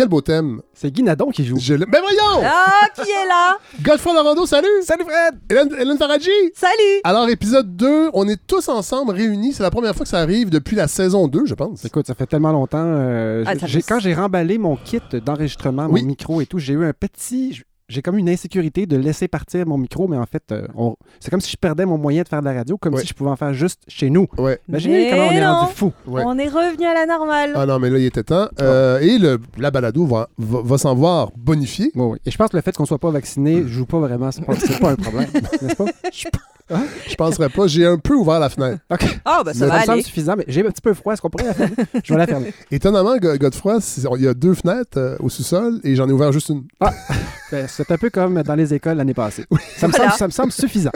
Quel beau thème. C'est Guy Nadon qui joue. Je l'ai- Ben voyons! Ah, qui est là? Godfrey Laurando, salut! Salut Fred! Hélène, Hélène Faradji! Salut! Alors, épisode 2, on est tous ensemble réunis. C'est la première fois que ça arrive depuis la saison 2, je pense. Écoute, ça fait tellement longtemps. euh, Ah, ça j'ai- fait- Quand j'ai remballé mon kit d'enregistrement, Oui. mon micro et tout, j'ai eu un petit. J'ai comme une insécurité de laisser partir mon micro, mais en fait, euh, on- c'est comme si je perdais mon moyen de faire de la radio, comme Ouais. si je pouvais en faire juste chez nous. Ouais. Imaginez Mais comment on est non. rendu fou. Ouais. On est revenu à la normale. Ah non, mais là, il était temps. Euh, Et le, la balado va, va, va s'en voir bonifié. Oui, oui. Et je pense que le fait qu'on soit pas vacciné joue pas vraiment. C'est pas, c'est pas un problème, n'est-ce pas? Je penserais pas. J'ai un peu ouvert la fenêtre. OK. Ah, ben ça va me semble suffisant, mais j'ai un petit peu froid. Est-ce qu'on pourrait la fermer? Je vais la fermer. Étonnamment, Go- Godefroy, c'est- il y a deux fenêtres euh, au sous-sol et j'en ai ouvert juste une. Ben, c'est un peu comme dans les écoles l'année passée. Ça, me Voilà. semble, ça me semble suffisant.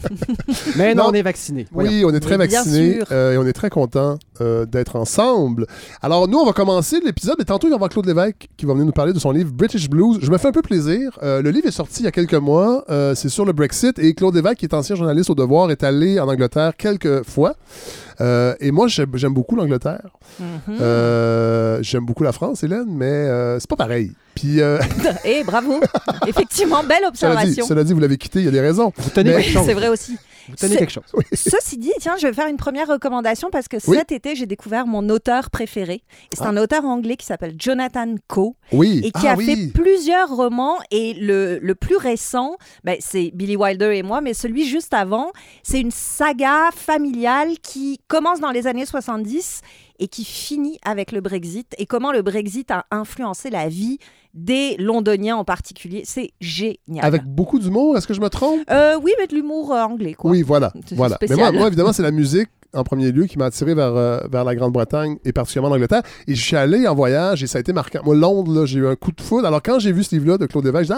mais non, Non. on est vacciné. Oui, on est très Mais bien vaccinés sûr. euh, et on est très content d'être ensemble. Alors, nous, on va commencer l'épisode, mais tantôt, il va y avoir Claude Lévesque qui va venir nous parler de son livre British Blues. Je me fais un peu plaisir. Euh, le livre est sorti il y a quelques mois. Euh, c'est sur le Brexit et Claude Lévesque, qui est ancien journaliste au Devoir, est allé en Angleterre quelques fois. Euh, et moi, j'aime beaucoup l'Angleterre. Mhm. Euh, j'aime beaucoup la France, Hélène, mais euh, c'est pas pareil. Puis, Eh, bravo! Effectivement, belle cela, dit, observation. cela dit, vous l'avez quitté, il y a des raisons. Vous tenez Mais-. C'est vrai aussi. Vous tenez quelque chose. Ceci dit, tiens, je vais faire une première recommandation parce que Oui. cet été, j'ai découvert mon auteur préféré. C'est Ah. un auteur anglais qui s'appelle Jonathan Coe Oui. et qui Ah a fait plusieurs romans. Et le, le plus récent, ben, c'est Billy Wilder et moi, mais celui juste avant, c'est une saga familiale qui commence dans les années 70 et qui finit avec le Brexit et comment le Brexit a influencé la vie des Londoniens en particulier. C'est génial. Avec beaucoup d'humour, est-ce que je me trompe? Euh, oui, mais de l'humour euh, anglais, quoi. Oui, voilà. Voilà. Mais moi, moi, évidemment, c'est la musique en premier lieu qui m'a attiré vers, euh, vers la Grande-Bretagne et particulièrement l'Angleterre. Et je suis allé en voyage et ça a été marquant. Moi, Londres, j'ai eu un coup de foudre. Alors, quand j'ai vu ce livre-là de Claude Lévesque,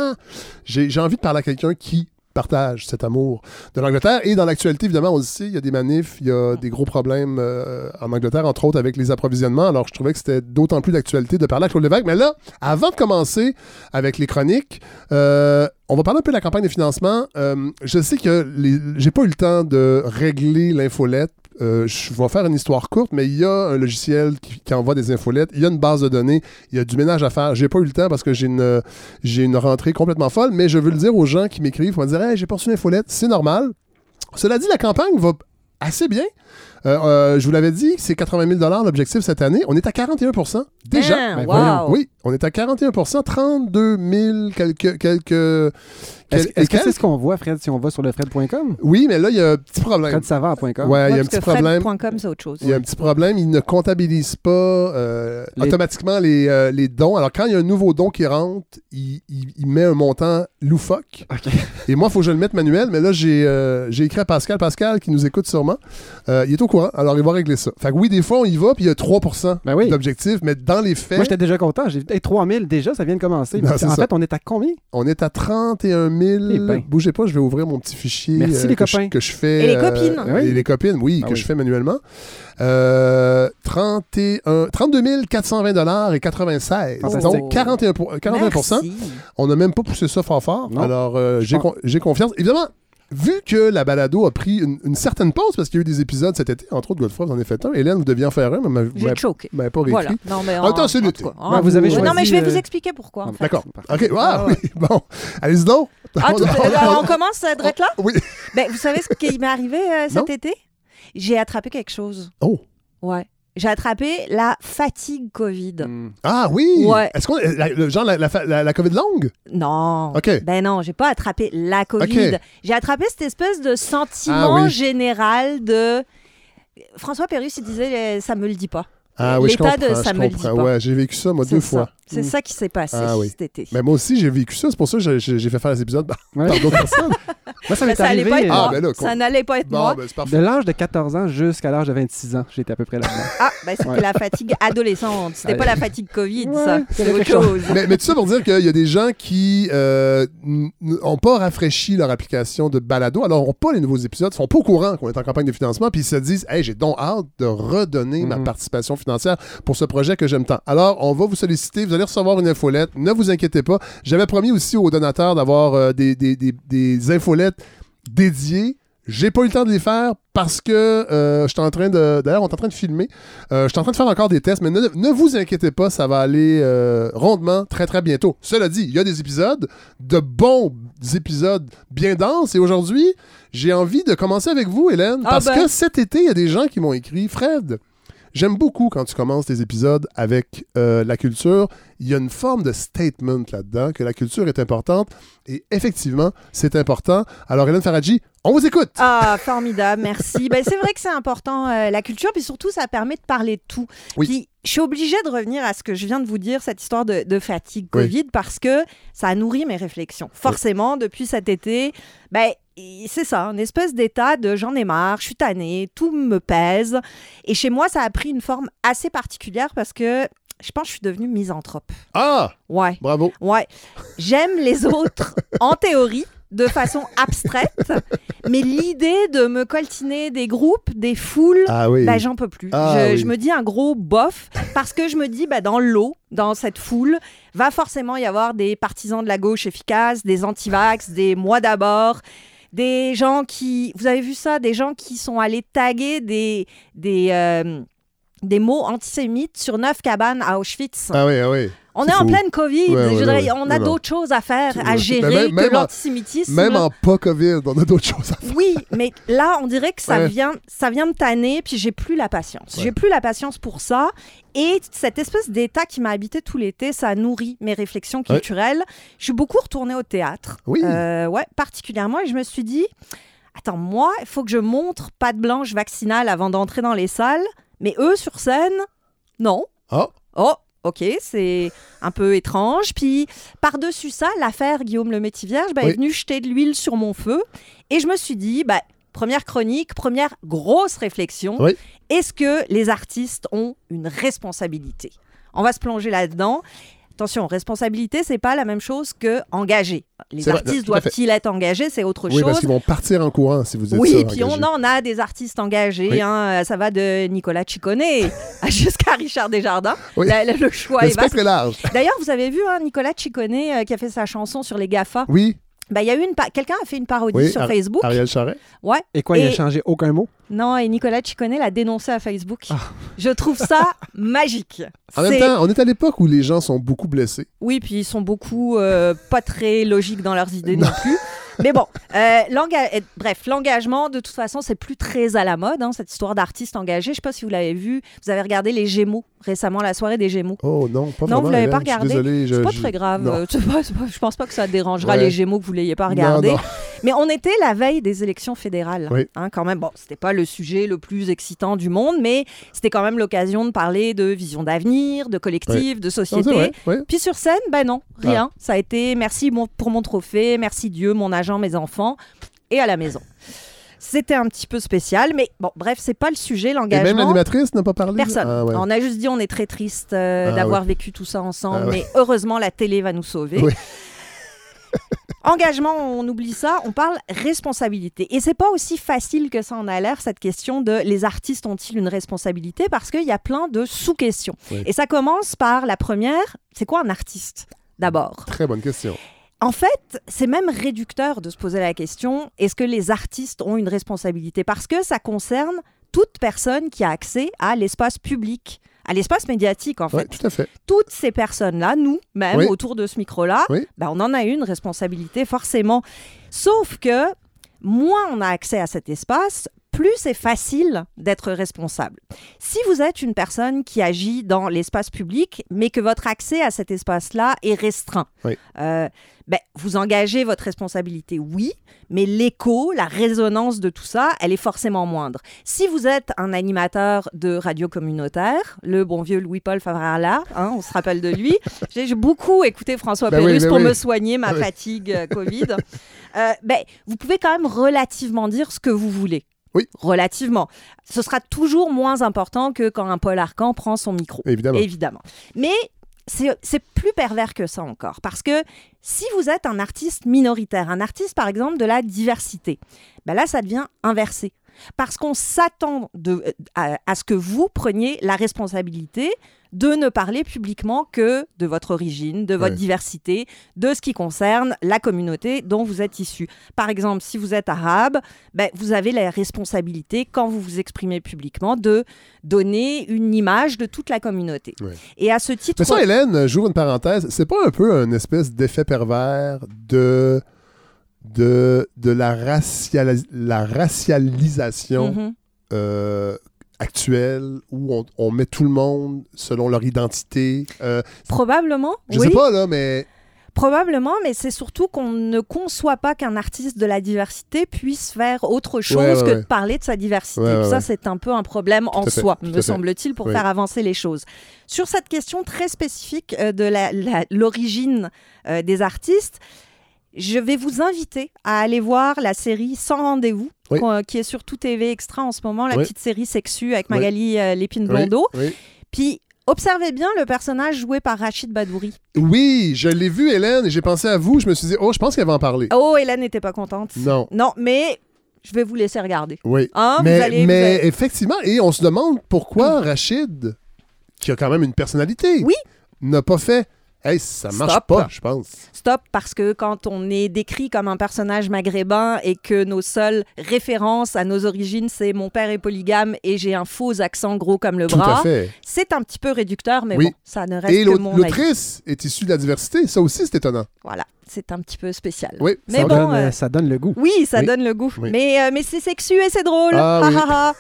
j'ai dit, ah, j'ai envie de parler à quelqu'un qui partage cet amour de l'Angleterre. Et dans l'actualité, évidemment, on le sait, il y a des manifs, il y a des gros problèmes euh, en Angleterre, entre autres avec les approvisionnements. Alors, je trouvais que c'était d'autant plus d'actualité de parler à Claude Lévesque. Mais là, avant de commencer avec les chroniques, euh, on va parler un peu de la campagne de financement. Euh, je sais que les- j'ai pas eu le temps de régler l'infolette. Euh, je vais faire une histoire courte, mais il y a un logiciel qui, qui envoie des infolettes. Il y a une base de données. Il y a du ménage à faire. J'ai pas eu le temps parce que j'ai une, j'ai une rentrée complètement folle, mais je veux le dire aux gens qui m'écrivent, vont me dire Hey, j'ai pas reçu l'infolette. C'est normal. Cela dit, la campagne va assez bien. Euh, euh, je vous l'avais dit, c'est 80 000 l'objectif cette année. On est à 41% déjà. Ben, Ben, wow. voyons. Oui, on est à 41% 32 000 quelques. quelques Est-ce que c'est ce qu'on voit, Fred, si on va sur le fred.com? Oui, mais là, il y a un petit problème. Fredsavard.com. Ouais, il y a un petit problème. Fred.com, c'est autre chose. Il y a un petit problème, il ne comptabilise pas euh, Les- automatiquement les, euh, les dons. Alors, quand il y a un nouveau don qui rentre, il, il- il met un montant loufoque. OK. Et moi, il faut que je le mette manuel. Mais là, j'ai euh, j'ai écrit à Pascal. Pascal, qui nous écoute sûrement, euh, il est au courant. Alors, il va régler ça. Fait que oui, des fois, on y va, puis il y a 3 Ben oui. d'objectif. Mais dans les faits, Moi, j'étais déjà content. J'ai dit, hey, 3000 déjà, ça vient de commencer. Non, Mais c'est en ça. fait, on est à combien? on est à 31 000. Eh ben. Bougez pas, je vais ouvrir mon petit fichier Merci, euh, les que, je, copains. que je fais. Et les euh, copines. Oui. Et les copines, oui, Ah que oui. je fais manuellement. Euh, 31, 32 420 dollars et 96. Fantastique. Donc 41 pour- 41 Merci. On n'a même pas poussé ça fort fort. Non. Alors euh, j'ai con- j'ai confiance. Évidemment, vu que la balado a pris une, une certaine pause parce qu'il y a eu des épisodes cet été, entre autres Godefroy, vous en avez fait un. Hélène, vous deviez en faire un, mais vous J'ai m'avez- pas réécrit. Voilà. Non, mais En même temps, c'est en l'été. vous avez Non, mais choisi, je vais euh, vous expliquer pourquoi. en fait. D'accord. OK. Ah oui. Bon. Allez-y donc. Ah, tout- On- alors, on commence à être là? Oui. Ben, vous savez ce qui m'est arrivé euh, cet Non. été? J'ai attrapé quelque chose. Oh. Ouais. J'ai attrapé la fatigue COVID. Hmm. Ah oui! Ouais. Est-ce qu'on. la- le- genre la, la, fa- la- la COVID longue? Non. OK. Ben non, j'ai pas attrapé la COVID. Ok. J'ai attrapé cette espèce de sentiment Ah oui. général de. François Pérus, il disait euh, ça me le dit pas. Ah oui, je L'état comprends. de ça je me le dit comprends. pas. Ouais, j'ai vécu ça, moi, deux ça. fois. C'est Mm. ça qui s'est passé Ah oui. cet été. Mais moi aussi, j'ai vécu ça. C'est pour ça que j'ai- fait faire les épisodes par, Ouais. par d'autres personnes. Moi, ça Ben, m'est ça allait arrivé pas être euh, Ah, moi. ben là, ça n'allait pas être Bon, moi. ben de l'âge de 14 ans jusqu'à l'âge de 26 ans. J'étais à peu près là-dedans. Ah, ben c'était Ouais. la fatigue adolescente. C'était pas la fatigue COVID, Ouais, ça. C'est autre chose. mais, mais tout ça pour dire qu'il y a des gens qui n'ont pas rafraîchi leur application de balado, alors n'ont pas les nouveaux épisodes, sont pas au courant qu'on est en campagne de financement, puis ils se disent Hey, j'ai donc hâte de redonner ma Mhm. participation financière pour ce projet que j'aime tant. Alors, on va vous solliciter, vous allez recevoir une infolette. Ne vous inquiétez pas. J'avais promis aussi aux donateurs d'avoir euh, des, des, des, des infolettes dédiées J'ai pas eu le temps de les faire parce que euh, je suis en train de. D'ailleurs, on est en train de filmer. Euh, je suis en train de faire encore des tests, mais ne, ne vous inquiétez pas, ça va aller euh, rondement très très bientôt. Cela dit, il y a des épisodes, de bons épisodes bien denses, et aujourd'hui, j'ai envie de commencer avec vous, Hélène, Ah parce ben. que cet été, il y a des gens qui m'ont écrit Fred. J'aime beaucoup quand tu commences tes épisodes avec euh, la culture. Il y a une forme de statement là-dedans, que la culture est importante. Et effectivement, c'est important. Alors, Hélène Faradji, on vous écoute. Ah, formidable, merci. ben, c'est vrai que c'est important, euh, la culture, puis surtout, ça permet de parler de tout. Oui. Puis, je suis obligée de revenir à ce que je viens de vous dire, cette histoire de, de fatigue Oui. Covid, parce que ça a nourri mes réflexions. Forcément, depuis cet été, ben, c'est ça, une espèce d'état de j'en ai marre, je suis tannée, tout me pèse. Et chez moi, ça a pris une forme assez particulière parce que je pense que je suis devenue misanthrope. Ah, Ouais. bravo. Ouais. J'aime les autres en théorie, de façon abstraite, mais l'idée de me coltiner des groupes, des foules, Ah oui. bah, j'en peux plus. Ah je, oui. je me dis un gros bof parce que je me dis, bah, dans l'eau, dans cette foule, va forcément y avoir des partisans de la gauche efficaces, des antivax, des moi d'abord. Des gens qui, vous avez vu ça, des gens qui sont allés taguer des, euh, des mots antisémites sur neuf cabanes à Auschwitz. Ah oui, ah oui. On est en pleine Covid. Ouais, ouais, je dirais, ouais. On a d'autres choses à faire, à gérer même- même que l'antisémitisme. Même en pas COVID, on a d'autres choses à faire. Oui, mais là, on dirait que ça, vient, ça vient me tanner, puis j'ai plus la patience. J'ai plus la patience pour ça. Et cette espèce d'état qui m'a habité tout l'été, ça nourrit mes réflexions culturelles. Je suis beaucoup retournée au théâtre. Oui. Euh, ouais, particulièrement. Et je me suis dit, attends, moi, il faut que je montre patte blanche vaccinale avant d'entrer dans les salles. Mais eux, sur scène, non. Ah, Oh, ok, c'est un peu étrange. Puis, par-dessus ça, l'affaire Guillaume le Métivierge bah, Oui. est venue jeter de l'huile sur mon feu. Et je me suis dit, bah, première chronique, première grosse réflexion. Oui. Est-ce que les artistes ont une responsabilité? On va se plonger là-dedans. Attention, responsabilité, c'est pas la même chose que engagé. Les artistes doivent-ils être engagés C'est autre oui, parce chose. qu'ils vont partir en courant si vous êtes Oui, puis engagé. on en a des artistes engagés. Oui. hein, ça va de Nicolas Ciccone jusqu'à Richard Desjardins. Oui. La- la- le choix Le est vaste. est large. D'ailleurs, vous avez vu hein, Nicolas Ciccone euh, qui a fait sa chanson sur les GAFA. Oui, Bah, il y a eu une pa- quelqu'un a fait une parodie Oui, sur Ar- Facebook. Ariel Charret. Ouais. Et quoi, il a changé aucun mot? Non, et Nicolas Ciccone l'a dénoncé à Facebook. Ah. Je trouve ça magique. En même temps, on est à l'époque où les gens sont beaucoup blessés. Oui, puis ils sont beaucoup euh, pas très logiques dans leurs idées non plus. Mais bon, euh, euh, bref, l'engagement, de toute façon, c'est plus très à la mode, hein, cette histoire d'artiste engagé. Je sais pas si vous l'avez vu. Vous avez regardé Les Gémeaux récemment, la soirée des Gémeaux. Oh non, pas Non, vraiment. vous l'avez pas Hélène, je suis regardé. Désolé, je- C'est pas je- très grave. euh, pas- je pense pas que ça dérangera Ouais. les Gémeaux que vous l'ayez pas Non, regardé. non. Mais on était la veille des élections fédérales. Oui. Hein, quand même, bon, c'était pas le sujet le plus excitant du monde, mais c'était quand même l'occasion de parler de vision d'avenir, de collectif, de société. vrai. Puis sur scène, ben non, Ah. rien. Ça a été merci pour mon trophée, merci Dieu, mon agent, mes enfants, et à la maison. C'était un petit peu spécial, mais bon, bref, c'est pas le sujet, Et même l'engagement. l'animatrice n'a pas parlé Personne. Ah, ouais. On a juste dit on est très triste euh, Ah, d'avoir vécu tout ça ensemble, Ah, ouais. mais heureusement la télé va nous sauver. Oui. Engagement, on oublie ça, on parle responsabilité. Et c'est pas aussi facile que ça en a l'air, cette question de les artistes ont-ils une responsabilité? Parce qu'il y a plein de sous-questions. Et ça commence par la première, c'est quoi un artiste D'abord? Très bonne question. En fait, c'est même réducteur de se poser la question est-ce que les artistes ont une responsabilité? Parce que ça concerne toute personne qui a accès à l'espace public, à l'espace médiatique en fait. Tout à fait. Toutes ces personnes-là, nous, même Oui. autour de ce micro-là, Oui. ben, on en a une responsabilité forcément. Sauf que moins on a accès à cet espace, plus c'est facile d'être responsable. Si vous êtes une personne qui agit dans l'espace public, mais que votre accès à cet espace-là est restreint, Oui. euh, ben, vous engagez votre responsabilité, oui, mais l'écho, la résonance de tout ça, elle est forcément moindre. Si vous êtes un animateur de radio communautaire, le bon vieux Louis-Paul Favrala, hein, on se rappelle de lui, j'ai beaucoup écouté François Ben oui, Pérusse ben pour oui. me soigner ma Ah fatigue euh, Covid. Euh, ben, vous pouvez quand même relativement dire ce que vous voulez. Oui. Relativement. Ce sera toujours moins important que quand un Paul Arcan prend son micro. Évidemment. Évidemment. Mais c'est c'est plus pervers que ça encore. Parce que si vous êtes un artiste minoritaire, un artiste par exemple de la diversité, ben là, ça devient inversé. Parce qu'on s'attend à, à ce que vous preniez la responsabilité de ne parler publiquement que de votre origine, de votre Ouais. diversité, de ce qui concerne la communauté dont vous êtes issu. Par exemple, si vous êtes arabe, ben, vous avez la responsabilité, quand vous vous exprimez publiquement, de donner une image de toute la communauté. Ouais. Et à ce titre... Mais ça, Hélène, j'ouvre une parenthèse, c'est pas un peu un espèce d'effet pervers de, de, de la, racialis- la racialisation Mhm. euh, actuelle où on, on met tout le monde selon leur identité? Euh, Probablement, je oui. sais pas, là, mais Probablement, mais c'est surtout qu'on ne conçoit pas qu'un artiste de la diversité puisse faire autre chose Ouais, ouais, que ouais. de parler de sa diversité. Ça, c'est un peu un problème en fait, soi, me semble-t-il, pour Oui. faire avancer les choses. Sur cette question très spécifique euh, de la- la- l'origine euh, des artistes, je vais vous inviter à aller voir la série Sans rendez-vous, Oui. qu'on- qui est sur tout TV Extra en ce moment, la Oui. petite série sexue avec. Magali euh, Lépine Oui, Blondeau. oui. Puis observez bien le personnage joué par Rachid Badouri. Oui, je l'ai vu, Hélène, et j'ai pensé à vous. Je me suis dit, oh, je pense qu'elle va en parler. Oh, Hélène n'était pas contente. Non. Non, mais je vais vous laisser regarder. Oui. Hein, mais vous allez, vous mais allez- effectivement, et on se demande pourquoi Rachid, qui a quand même une personnalité, Oui. n'a pas fait. Hey, ça marche Stop. pas, je pense. Stop, parce que quand on est décrit comme un personnage maghrébin et que nos seules références à nos origines, c'est mon père est polygame et j'ai un faux accent gros comme le Tout bras, c'est un petit peu réducteur, mais Oui. bon, ça ne reste Et que mon l'autrice est issue de la diversité. Ça aussi, c'est étonnant. Voilà, c'est un petit peu spécial. Oui, Mais ça, bon, donne, euh, ça donne le goût. Oui, ça Oui. donne le goût. Oui. Mais, euh, mais c'est sexu et c'est drôle. Ah Ha, oui. ha, ha.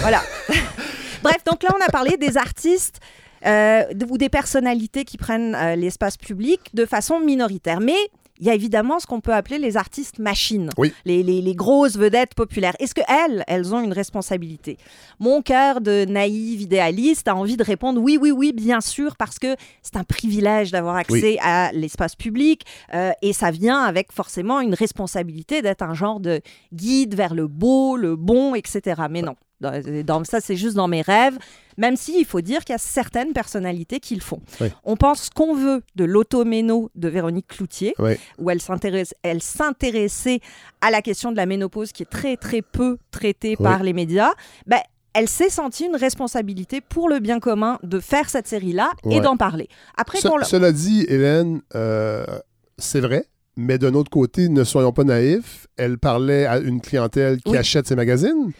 voilà. Bref, donc là, on a parlé des artistes euh, ou des personnalités qui prennent euh, l'espace public de façon minoritaire. Mais il y a évidemment ce qu'on peut appeler les artistes machines, Oui. les, les- les grosses vedettes populaires. Est-ce qu'elles, elles ont une responsabilité? Mon cœur de naïve idéaliste a envie de répondre oui, oui, oui, bien sûr, parce que c'est un privilège d'avoir accès à l'espace public euh, et ça vient avec forcément une responsabilité d'être un genre de guide vers le beau, le bon, etc. Mais non, dans, dans- ça c'est juste dans mes rêves, même si il faut dire qu'il y a certaines personnalités qui le font. Oui. On pense ce qu'on veut de l'automéno de Véronique Cloutier, Oui. où elle s'intéresse- elle s'intéressait à la question de la ménopause qui est très très peu traitée Oui. par les médias. Ben, elle s'est sentie une responsabilité pour le bien commun de faire cette série-là et d'en parler. Après, Ce- Cela dit, Hélène, euh, c'est vrai, mais d'un autre côté, ne soyons pas naïfs. Elle parlait à une clientèle qui achète ses magazines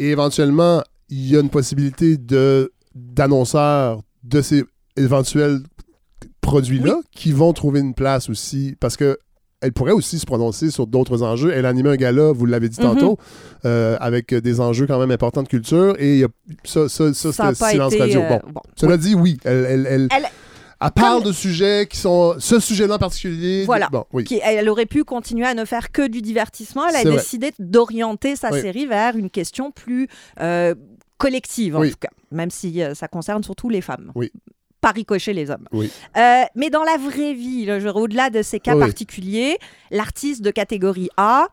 et éventuellement, il y a une possibilité de d'annonceurs de ces éventuels produits-là qui vont trouver une place aussi parce que elle pourrait aussi se prononcer sur d'autres enjeux. Elle a animé un gala, vous l'avez dit Mhm. tantôt, euh, avec des enjeux quand même importants de culture. Et y a, ça, ça, ça, ça c'était silence été, radio. euh, Bon, bon. cela dit, oui, elle, elle, elle, Elle- elle parle Comme- de sujets qui sont. Ce sujet-là en particulier. Voilà. Bon, oui. qui- elle aurait pu continuer à ne faire que du divertissement. Elle a décidé d'orienter sa Oui. série vers une question plus euh, collective, en Oui. tout cas, même si euh, ça concerne surtout les femmes. Oui. Pas ricocher les hommes. Oui. Euh, mais dans la vraie vie, au-delà de ces cas Oui. particuliers, l'artiste de catégorie A,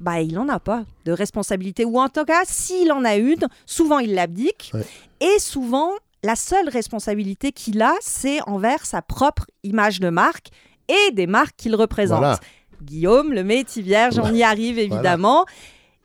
bah, il n'en a pas de responsabilité. Ou en tout cas, s'il en a une, souvent il l'abdique. Et souvent, la seule responsabilité qu'il a, c'est envers sa propre image de marque et des marques qu'il représente. Voilà. Guillaume, le métier vierge, on y arrive évidemment.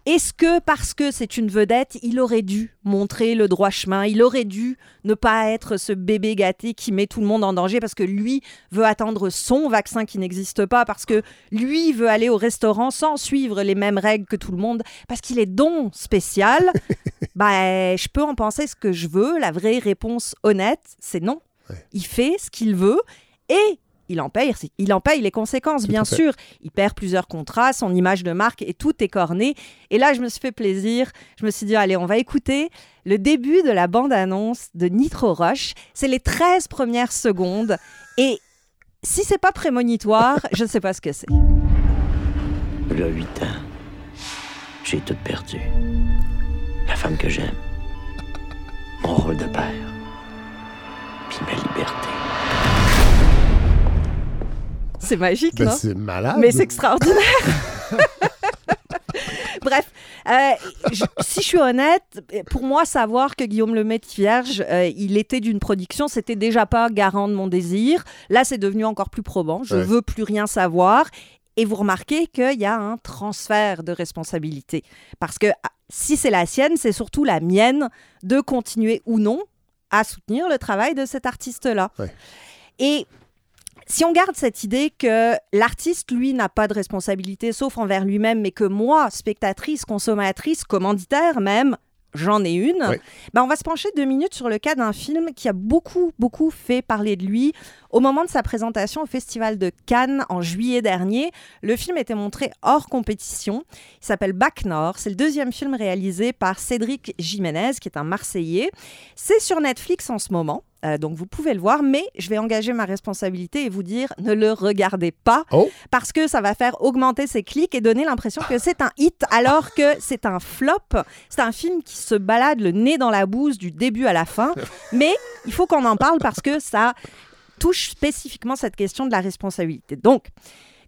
Est-ce que parce que c'est une vedette, il aurait dû montrer le droit chemin? Il aurait dû ne pas être ce bébé gâté qui met tout le monde en danger parce que lui veut attendre son vaccin qui n'existe pas, parce que lui veut aller au restaurant sans suivre les mêmes règles que tout le monde, parce qu'il est donc spécial? bah, Je peux en penser ce que je veux. La vraie réponse honnête, c'est non. Ouais. Il fait ce qu'il veut et il en paye, il en paye les conséquences, Tout bien sûr. Il perd plusieurs contrats, son image de marque et tout est corné. Et là, je me suis fait plaisir. Je me suis dit, allez, on va écouter le début de la bande-annonce de Nitro Rush. C'est les 13 premières secondes. Et si c'est pas prémonitoire, je ne sais pas ce que c'est. Huit ans, j'ai tout perdu. La femme que j'aime, mon rôle de père, puis ma liberté. C'est magique, Ben, non? c'est malade. Mais c'est extraordinaire. Bref, euh, je- si je suis honnête, pour moi, savoir que Guillaume Lemaitre vierge, euh, il était d'une production, c'était déjà pas garant de mon désir. Là, c'est devenu encore plus probant. Je Ouais. veux plus rien savoir. Et vous remarquez qu'il y a un transfert de responsabilité. Parce que ah, si c'est la sienne, c'est surtout la mienne de continuer ou non à soutenir le travail de cet artiste-là. Ouais. Et si on garde cette idée que l'artiste, lui, n'a pas de responsabilité sauf envers lui-même, mais que moi, spectatrice, consommatrice, commanditaire même, j'en ai une, Oui. ben on va se pencher deux minutes sur le cas d'un film qui a beaucoup, beaucoup fait parler de lui. Au moment de sa présentation au Festival de Cannes en juillet dernier, le film était montré hors compétition. Il s'appelle Bac Nord. C'est le deuxième film réalisé par Cédric Jiménez, qui est un Marseillais. C'est sur Netflix en ce moment. Euh, donc vous pouvez le voir, mais je vais engager ma responsabilité et vous dire ne le regardez pas Oh. parce que ça va faire augmenter ses clics et donner l'impression que c'est un hit alors que c'est un flop. C'est un film qui se balade le nez dans la bouse du début à la fin, mais il faut qu'on en parle parce que ça touche spécifiquement cette question de la responsabilité. Donc,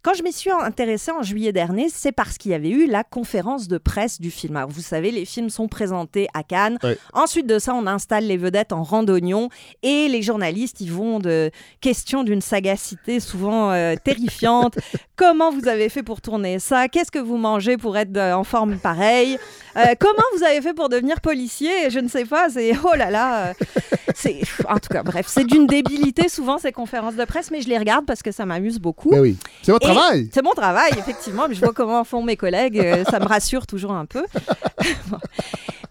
quand je m'y suis intéressée en juillet dernier, c'est parce qu'il y avait eu la conférence de presse du film. Alors, vous savez, les films sont présentés à Cannes. Ouais. Ensuite de ça, on installe les vedettes en randonnion et les journalistes, ils vont de questions d'une sagacité souvent euh, terrifiante. Comment vous avez fait pour tourner ça? Qu'est-ce que vous mangez pour être euh, en forme pareille? Euh, Comment vous avez fait pour devenir policier Je ne sais pas. C'est oh là là. euh, c'est en tout cas, bref, c'est d'une débilité souvent ces conférences de presse, mais je les regarde parce que ça m'amuse beaucoup. Ben oui. C'est votre Et travail. C'est mon travail, effectivement. mais je vois comment font mes collègues. euh, ça me rassure toujours un peu. Bon.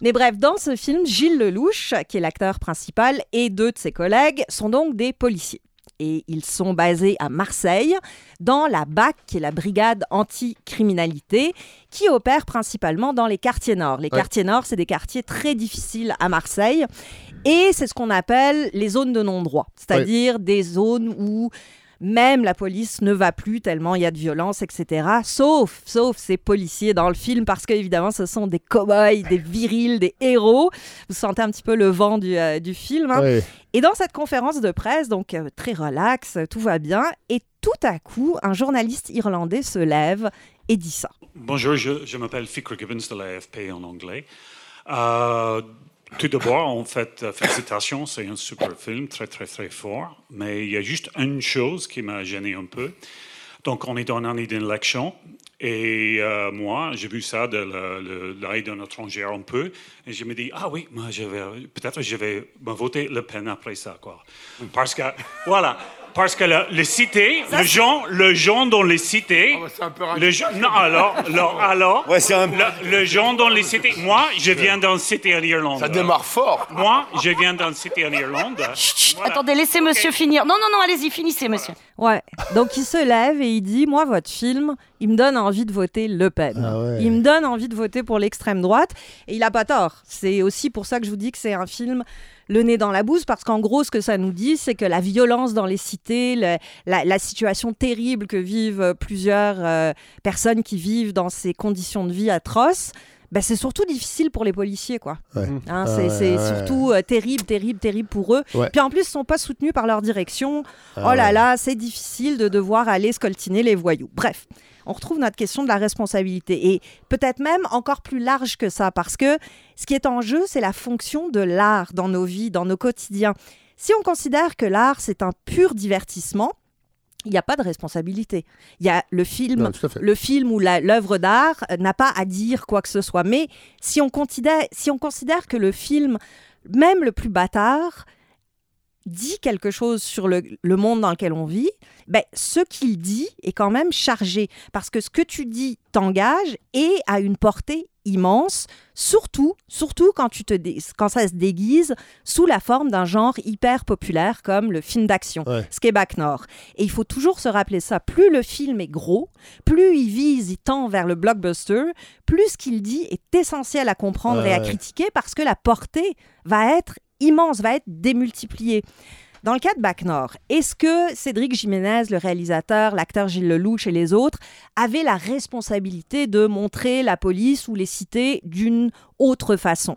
Mais bref, dans ce film, Gilles Lelouch, qui est l'acteur principal, et deux de ses collègues sont donc des policiers. Et ils sont basés à Marseille, dans la BAC, qui est la brigade anti-criminalité, qui opère principalement dans les quartiers nord. Les Ouais. quartiers nord, c'est des quartiers très difficiles à Marseille. Et c'est ce qu'on appelle les zones de non-droit, c'est-à-dire des zones où même la police ne va plus tellement il y a de violence, etc. Sauf, sauf ces policiers dans le film, parce qu'évidemment, ce sont des cow-boys, des virils, des héros. Vous sentez un petit peu le vent du, euh, du film. hein. Et dans cette conférence de presse, donc euh, très relax, tout va bien, et tout à coup, un journaliste irlandais se lève et dit ça. Bonjour, je, je m'appelle Fikra Gibbons de l'AFP en anglais. Euh, tout d'abord, en fait, euh, félicitations, c'est un super film, très, très, très fort. Mais il y a juste une chose qui m'a gêné un peu. Donc, on est dans une année d'élection. Et euh, moi, j'ai vu ça de l'œil d'un étranger un peu. Et je me dis, ah oui, moi, je vais, peut-être je vais voter Le Pen après ça, quoi. Parce que, voilà. Parce que le, les cités, le gens, le gens dans les cités, Oh, bah, c'est un peu le gens- non alors, alors, alors, Ouais, c'est un- le, le gens dans les cités. Moi, je viens d'une cité en Irlande. Ça démarre fort. Moi, je viens d'une cité en Irlande. Voilà. Attendez, laissez monsieur finir. Non, non, non, allez-y, finissez, monsieur. Ouais. Donc il se lève et il dit Moi, votre film, il me donne envie de voter Le Pen. Ah ouais. Il me donne envie de voter pour l'extrême droite. Et il n'a pas tort. C'est aussi pour ça que je vous dis que c'est un film le nez dans la bouse, parce qu'en gros, ce que ça nous dit, c'est que la violence dans les cités, le- la, la situation terrible que vivent plusieurs euh, personnes qui vivent dans ces conditions de vie atroces, ben, c'est surtout difficile pour les policiers, quoi. Ouais. Hein, Ah c'est ouais, c'est ouais. surtout euh, terrible, terrible, terrible pour eux. Ouais. Puis en plus, ils sont pas soutenus par leur direction. Ah oh là ouais. là, c'est difficile de devoir aller scoltiner les voyous. Bref, on retrouve notre question de la responsabilité. Et peut-être même encore plus large que ça, parce que ce qui est en jeu, c'est la fonction de l'art dans nos vies, dans nos quotidiens. Si on considère que l'art, c'est un pur divertissement, il n'y a pas de responsabilité. Il y a le film, Non, le film ou l'œuvre d'art n'a pas à dire quoi que ce soit. Mais si on considère, si on considère que le film, même le plus bâtard, dit quelque chose sur le, le monde dans lequel on vit, ben, ce qu'il dit est quand même chargé. Parce que ce que tu dis t'engage et a une portée immense, surtout, surtout quand, tu te dé- quand ça se déguise sous la forme d'un genre hyper populaire comme le film d'action, Ouais. Nord. Et il faut toujours se rappeler ça. Plus le film est gros, plus il vise, il tend vers le blockbuster, plus ce qu'il dit est essentiel à comprendre et à critiquer parce que la portée va être immense, va être démultipliée. Dans le cas de Bac Nord, est-ce que Cédric Jiménez, le réalisateur, l'acteur Gilles Lelouch et les autres avaient la responsabilité de montrer la police ou les cités d'une autre façon?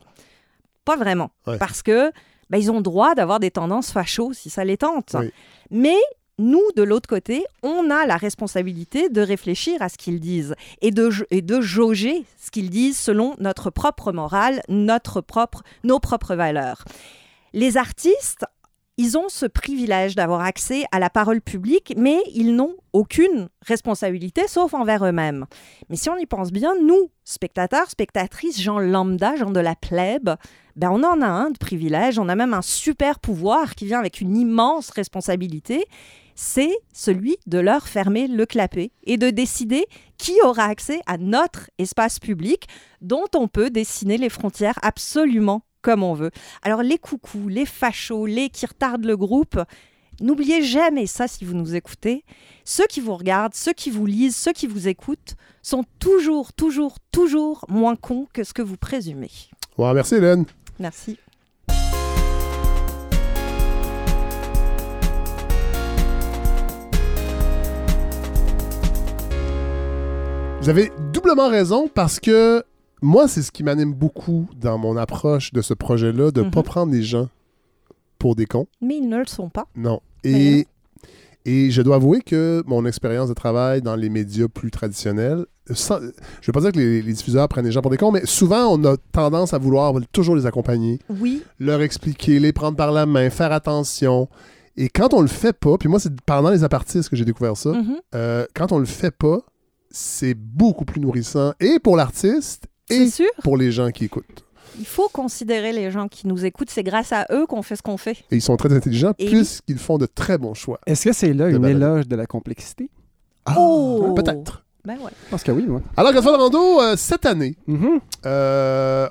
Pas vraiment, Ouais. parce que ben, ils ont droit d'avoir des tendances fachos si ça les tente. Oui. Mais nous, de l'autre côté, on a la responsabilité de réfléchir à ce qu'ils disent et de, et de jauger ce qu'ils disent selon notre propre morale, notre propre, nos propres valeurs. Les artistes, ils ont ce privilège d'avoir accès à la parole publique, mais ils n'ont aucune responsabilité sauf envers eux-mêmes. Mais si on y pense bien, nous, spectateurs, spectatrices, gens lambda, gens de la plèbe, ben on en a un de privilège, on a même un super pouvoir qui vient avec une immense responsabilité, c'est celui de leur fermer le clapet et de décider qui aura accès à notre espace public dont on peut dessiner les frontières absolument comme on veut. Alors les coucous, les fachos, les qui retardent le groupe, n'oubliez jamais ça si vous nous écoutez. Ceux qui vous regardent, ceux qui vous lisent, ceux qui vous écoutent sont toujours, toujours, toujours moins cons que ce que vous présumez. Ouais, merci, Hélène. Merci. Vous avez doublement raison parce que moi, c'est ce qui m'anime beaucoup dans mon approche de ce projet-là, de ne pas Mhm. prendre les gens pour des cons. Mais ils ne le sont pas. Non. Et, et je dois avouer que mon expérience de travail dans les médias plus traditionnels, sans- je ne veux pas dire que les, les diffuseurs prennent les gens pour des cons, mais souvent, on a tendance à vouloir toujours les accompagner, Oui, leur expliquer, les prendre par la main, faire attention. Et quand on le fait pas, puis moi, c'est pendant les apartistes que j'ai découvert ça, mhm, euh, quand on le fait pas, c'est beaucoup plus nourrissant et pour l'artiste et sûr. pour les gens qui écoutent. Il faut considérer les gens qui nous écoutent. C'est grâce à eux qu'on fait ce qu'on fait. Et ils sont très intelligents Et puisqu'ils font de très bons choix. Est-ce que c'est là une éloge de la complexité? Ah, Oh! Peut-être. Ben ouais. Je pense que oui, moi. Alors, Godfrey Rando, euh, cette année, Mhm. euh,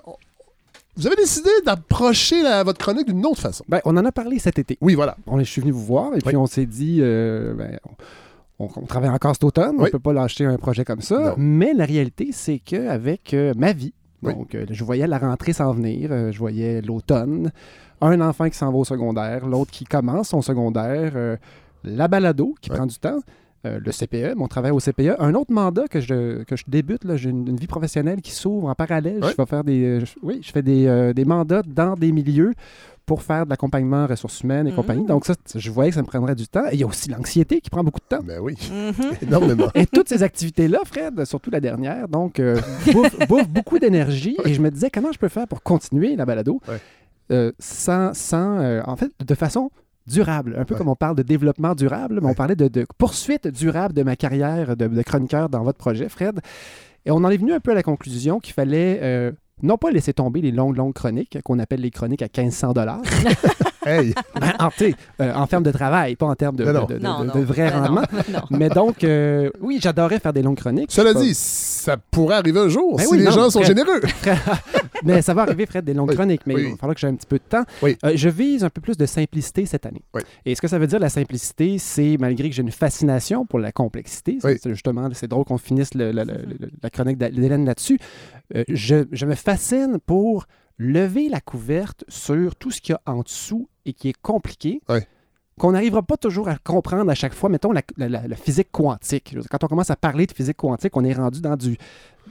vous avez décidé d'approcher votre chronique d'une autre façon. Ben, on en a parlé cet été. Oui, voilà. On est, je suis venu vous voir et puis on s'est dit, euh, ben, on, on travaille encore cet automne, on ne peut pas lâcher un projet comme ça. Non. Mais la réalité, c'est qu'avec euh, ma vie, Oui. donc euh, je voyais la rentrée s'en venir, euh, je voyais l'automne, un enfant qui s'en va au secondaire, l'autre qui commence son secondaire, la balado qui Oui. prend du temps. le CPE, mon travail au CPE, un autre mandat que je, que je débute, j'ai une, une vie professionnelle qui s'ouvre en parallèle. Je vais faire des, je- oui, je fais des, des mandats dans des milieux pour faire de l'accompagnement ressources humaines et Mhm. compagnie. Donc ça, je voyais que ça me prendrait du temps. Et il y a aussi l'anxiété qui prend beaucoup de temps. Ben oui, Mhm. énormément. Et toutes ces activités-là, Fred, surtout la dernière, donc, euh, beaucoup d'énergie. Et je me disais, comment je peux faire pour continuer la balado Ouais. euh, sans, sans euh, en fait, de façon durable? Un peu Ouais. comme on parle de développement durable, mais on parlait de, de poursuite durable de ma carrière de, de chroniqueur dans votre projet, Fred. Et on en est venu un peu à la conclusion qu'il fallait euh, non pas laisser tomber les longues, longues chroniques, qu'on appelle les chroniques à 1500 dollars, Hey, Ben, en, tu sais, euh, en termes de travail, pas en termes de, de- de- Non, de- non. de vrai Ben rendement. non. Mais donc, euh, oui, j'adorais faire des longues chroniques. cela dit, ça pourrait arriver un jour Ben si oui, les non, gens sont généreux. Mais ça va arriver, Fred, des longues Oui, chroniques, mais oui. il va falloir que j'ai un petit peu de temps. Oui. Euh, je vise un peu plus de simplicité cette année. Et ce que ça veut dire, la simplicité, c'est, malgré que j'ai une fascination pour la complexité, c'est- justement, c'est drôle qu'on finisse le- le- le- le- la chronique d'Hélène là-dessus, euh, je, je me fascine pour lever la couverte sur tout ce qu'il y a en dessous et qui est compliqué. Oui. qu'on n'arrivera pas toujours à comprendre à chaque fois. Mettons la, la- la- la physique quantique. Quand on commence à parler de physique quantique, on est rendu dans du,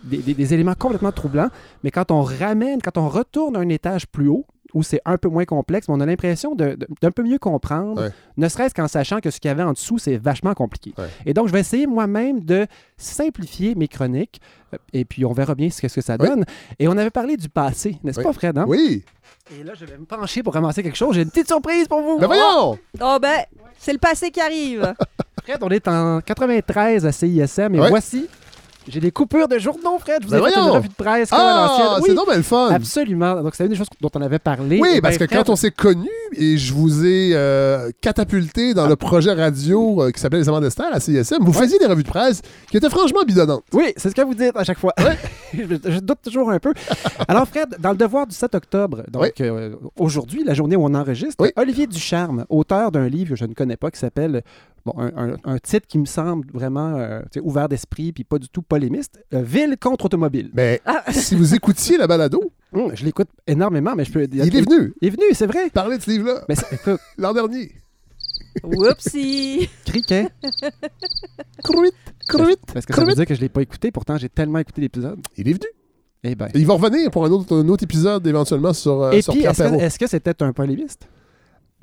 des, des- des éléments complètement troublants. Mais quand on ramène, quand on retourne un étage plus haut, où c'est un peu moins complexe, mais on a l'impression de- de- d'un peu mieux comprendre, Ouais. ne serait-ce qu'en sachant que ce qu'il y avait en dessous, c'est vachement compliqué. Ouais. Et donc, je vais essayer moi-même de simplifier mes chroniques, euh, et puis on verra bien ce que, ce que ça Oui. donne. Et on avait parlé du passé, n'est-ce Oui. pas, Fred? hein? Oui. Et là, je vais me pencher pour ramasser quelque chose. J'ai une petite surprise pour vous. Ben voyons! Oh ben, c'est le passé qui arrive. Fred, on est en 93 à CISM, et Ouais. voici, j'ai des coupures de journaux, Fred. Je vous Ben ai fait une revue de presse comme à Ah, l'ancienne. c'est Oui, donc bien le fun. absolument. Donc, c'est une des choses dont on avait parlé. Oui, Eh parce que ben, quand on s'est connus et je vous ai euh, catapulté dans le projet radio euh, qui s'appelait Les Amants d'Esther à CISM, vous faisiez des revues de presse qui étaient franchement bidonnantes. Oui, c'est ce que vous dites à chaque fois. je, je doute toujours un peu. Alors, Fred, dans le devoir du 7 octobre, donc Oui. euh, aujourd'hui, la journée où on enregistre, Oui. Olivier Ducharme, auteur d'un livre que je ne connais pas qui s'appelle, bon, un, un- un titre qui me semble vraiment euh, ouvert d'esprit puis pas du tout polémiste, euh, Ville contre automobile. Mais Ah. si vous écoutiez la balado, Hum, je l'écoute énormément, mais je peux. il est venu Il est venu, c'est vrai. parler de ce livre-là Mais l'an dernier. Whoopsie. criquet. Cruit, cruit. Parce que ça veut dire que je ne l'ai pas écouté, pourtant j'ai tellement écouté l'épisode. Il est venu. Eh ben. Il va revenir pour un autre, un autre épisode éventuellement sur, euh, Et sur puis, que est-ce que c'était un polémiste?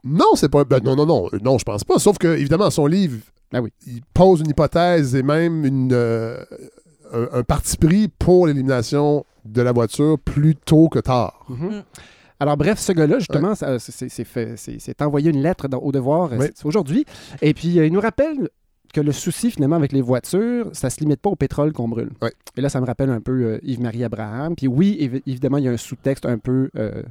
Non, c'est pas. ben non, non, non, non, je pense pas. Sauf que, évidemment, son livre, Ah oui. il pose une hypothèse et même une, euh, un, un parti pris pour l'élimination de la voiture plus tôt que tard. Mhm. Mm. Alors bref, ce gars-là, justement, ça- c'est- c'est envoyé une lettre dans- au devoir euh, Oui. aujourd'hui. Et puis, euh, il nous rappelle que le souci, finalement, avec les voitures, ça se limite pas au pétrole qu'on brûle. Oui. Et là, ça me rappelle un peu euh, Yves-Marie Abraham. Puis oui, évi- évidemment, il y a un sous-texte un peu euh,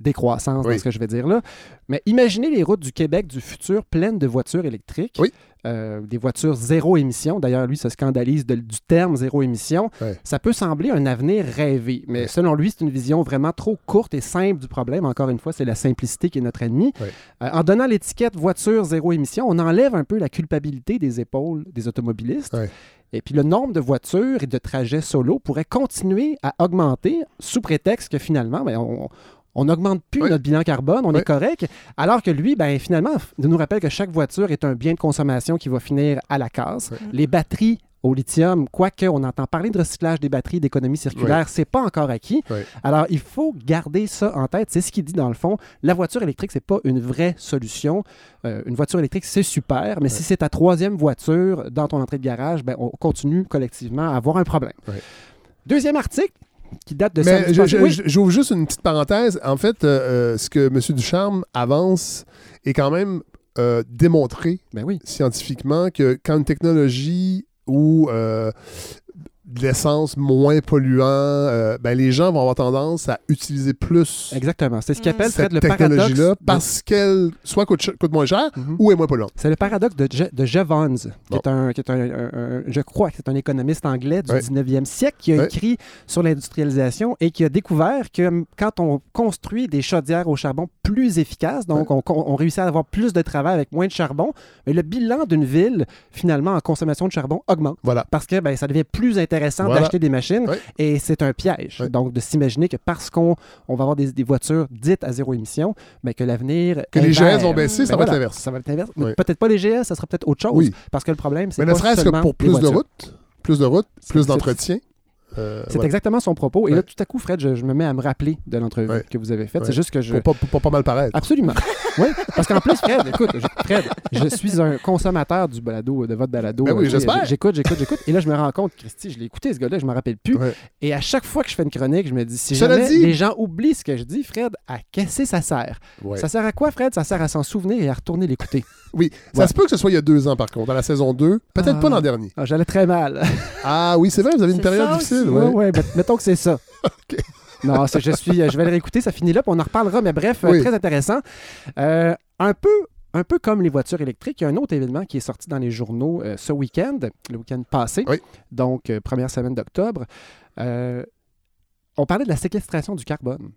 décroissance Oui. dans ce que je vais dire là. Mais imaginez les routes du Québec du futur pleines de voitures électriques. Oui. Euh, des voitures zéro émission. D'ailleurs, lui se scandalise de- du terme zéro émission. Ça peut sembler un avenir rêvé, mais selon lui, c'est une vision vraiment trop courte et simple du problème. Encore une fois, c'est la simplicité qui est notre ennemi. Euh, en donnant l'étiquette voiture zéro émission, on enlève un peu la culpabilité des épaules des automobilistes. Et puis le nombre de voitures et de trajets solo pourrait continuer à augmenter sous prétexte que finalement, ben, on on n'augmente plus Oui. notre bilan carbone, on Oui. est correct. Alors que lui, ben, finalement, nous rappelle que chaque voiture est un bien de consommation qui va finir à la casse. Oui. Les batteries au lithium, quoique on entend parler de recyclage des batteries, d'économie circulaire, c'est pas encore acquis. Oui. Alors, il faut garder ça en tête. C'est ce qu'il dit dans le fond. La voiture électrique, c'est pas une vraie solution. Euh, une voiture électrique, c'est super, mais si c'est ta troisième voiture dans ton entrée de garage, ben, on continue collectivement à avoir un problème. Deuxième article qui date de Mais Oui. j'ouvre juste une petite parenthèse. En fait, euh, euh, ce que M. Ducharme avance est quand même euh, démontré Ben oui. scientifiquement que quand une technologie ou euh, de l'essence moins polluant, euh, ben les gens vont avoir tendance à utiliser plus Exactement. C'est ce qu'il Mm. appelle Fred, cette le paradoxe. technologie-là de- parce qu'elle soit coûte, coûte moins cher Mhm. ou est moins polluante. C'est le paradoxe de, Je, de Jevons, qui Bon. est, un, qui est un, un- un- je crois que c'est un économiste anglais du Ouais. 19e siècle qui a écrit sur l'industrialisation et qui a découvert que quand on construit des chaudières au charbon plus efficaces, donc on, on réussit à avoir plus de travail avec moins de charbon, mais le bilan d'une ville, finalement, en consommation de charbon augmente. Voilà. Parce que ben, ça devient plus intéressant Voilà. d'acheter des machines et c'est un piège. Donc, de s'imaginer que parce qu'on on va avoir des, des voitures dites à zéro émission, ben, que l'avenir. Que les. GS vont baisser, ça Ben va être l'inverse. Ça va être l'inverse. Oui. Peut-être pas les GS, ça sera peut-être autre chose. Oui. Parce que le problème, c'est Mais ne serait-ce que pour plus de routes, plus de routes, plus d'entretien. Euh, C'est exactement son propos. Et là, tout à coup, Fred, je, je me mets à me rappeler de l'entrevue Ouais. que vous avez faite. C'est juste que je. Pour, pas, pour- pour pas mal paraître. Absolument. oui. Parce qu'en plus, Fred, écoute, je, Fred, je suis un consommateur du balado, de votre balado. Ben oui, j'espère. J'écoute, j'écoute, j'écoute. Et là, je me rends compte, Christy, je l'ai écouté, ce gars-là, je me rappelle plus. Et à chaque fois que je fais une chronique, je me dis, si jamais dit- les gens oublient ce que je dis, Fred, à casser ça sert? Ça sert à quoi, Fred? Ça sert à s'en souvenir et à retourner l'écouter. Oui, ça Ouais. se peut que ce soit il y a deux ans, par contre, dans la saison 2. Peut-être Ah. pas l'an dernier. Ah, J'allais très mal. Ah oui, c'est vrai, vous avez une période difficile. aussi. ouais. Ouais, ouais, met- mettons que c'est ça. Non, je, suis, je vais le réécouter, ça finit là, puis on en reparlera, mais bref, euh, Oui. très intéressant. Euh, un, peu, un peu comme les voitures électriques, il y a un autre événement qui est sorti dans les journaux euh, ce week-end, le week-end passé, Oui. donc euh, première semaine d'octobre. Euh, on parlait de la séquestration du carbone.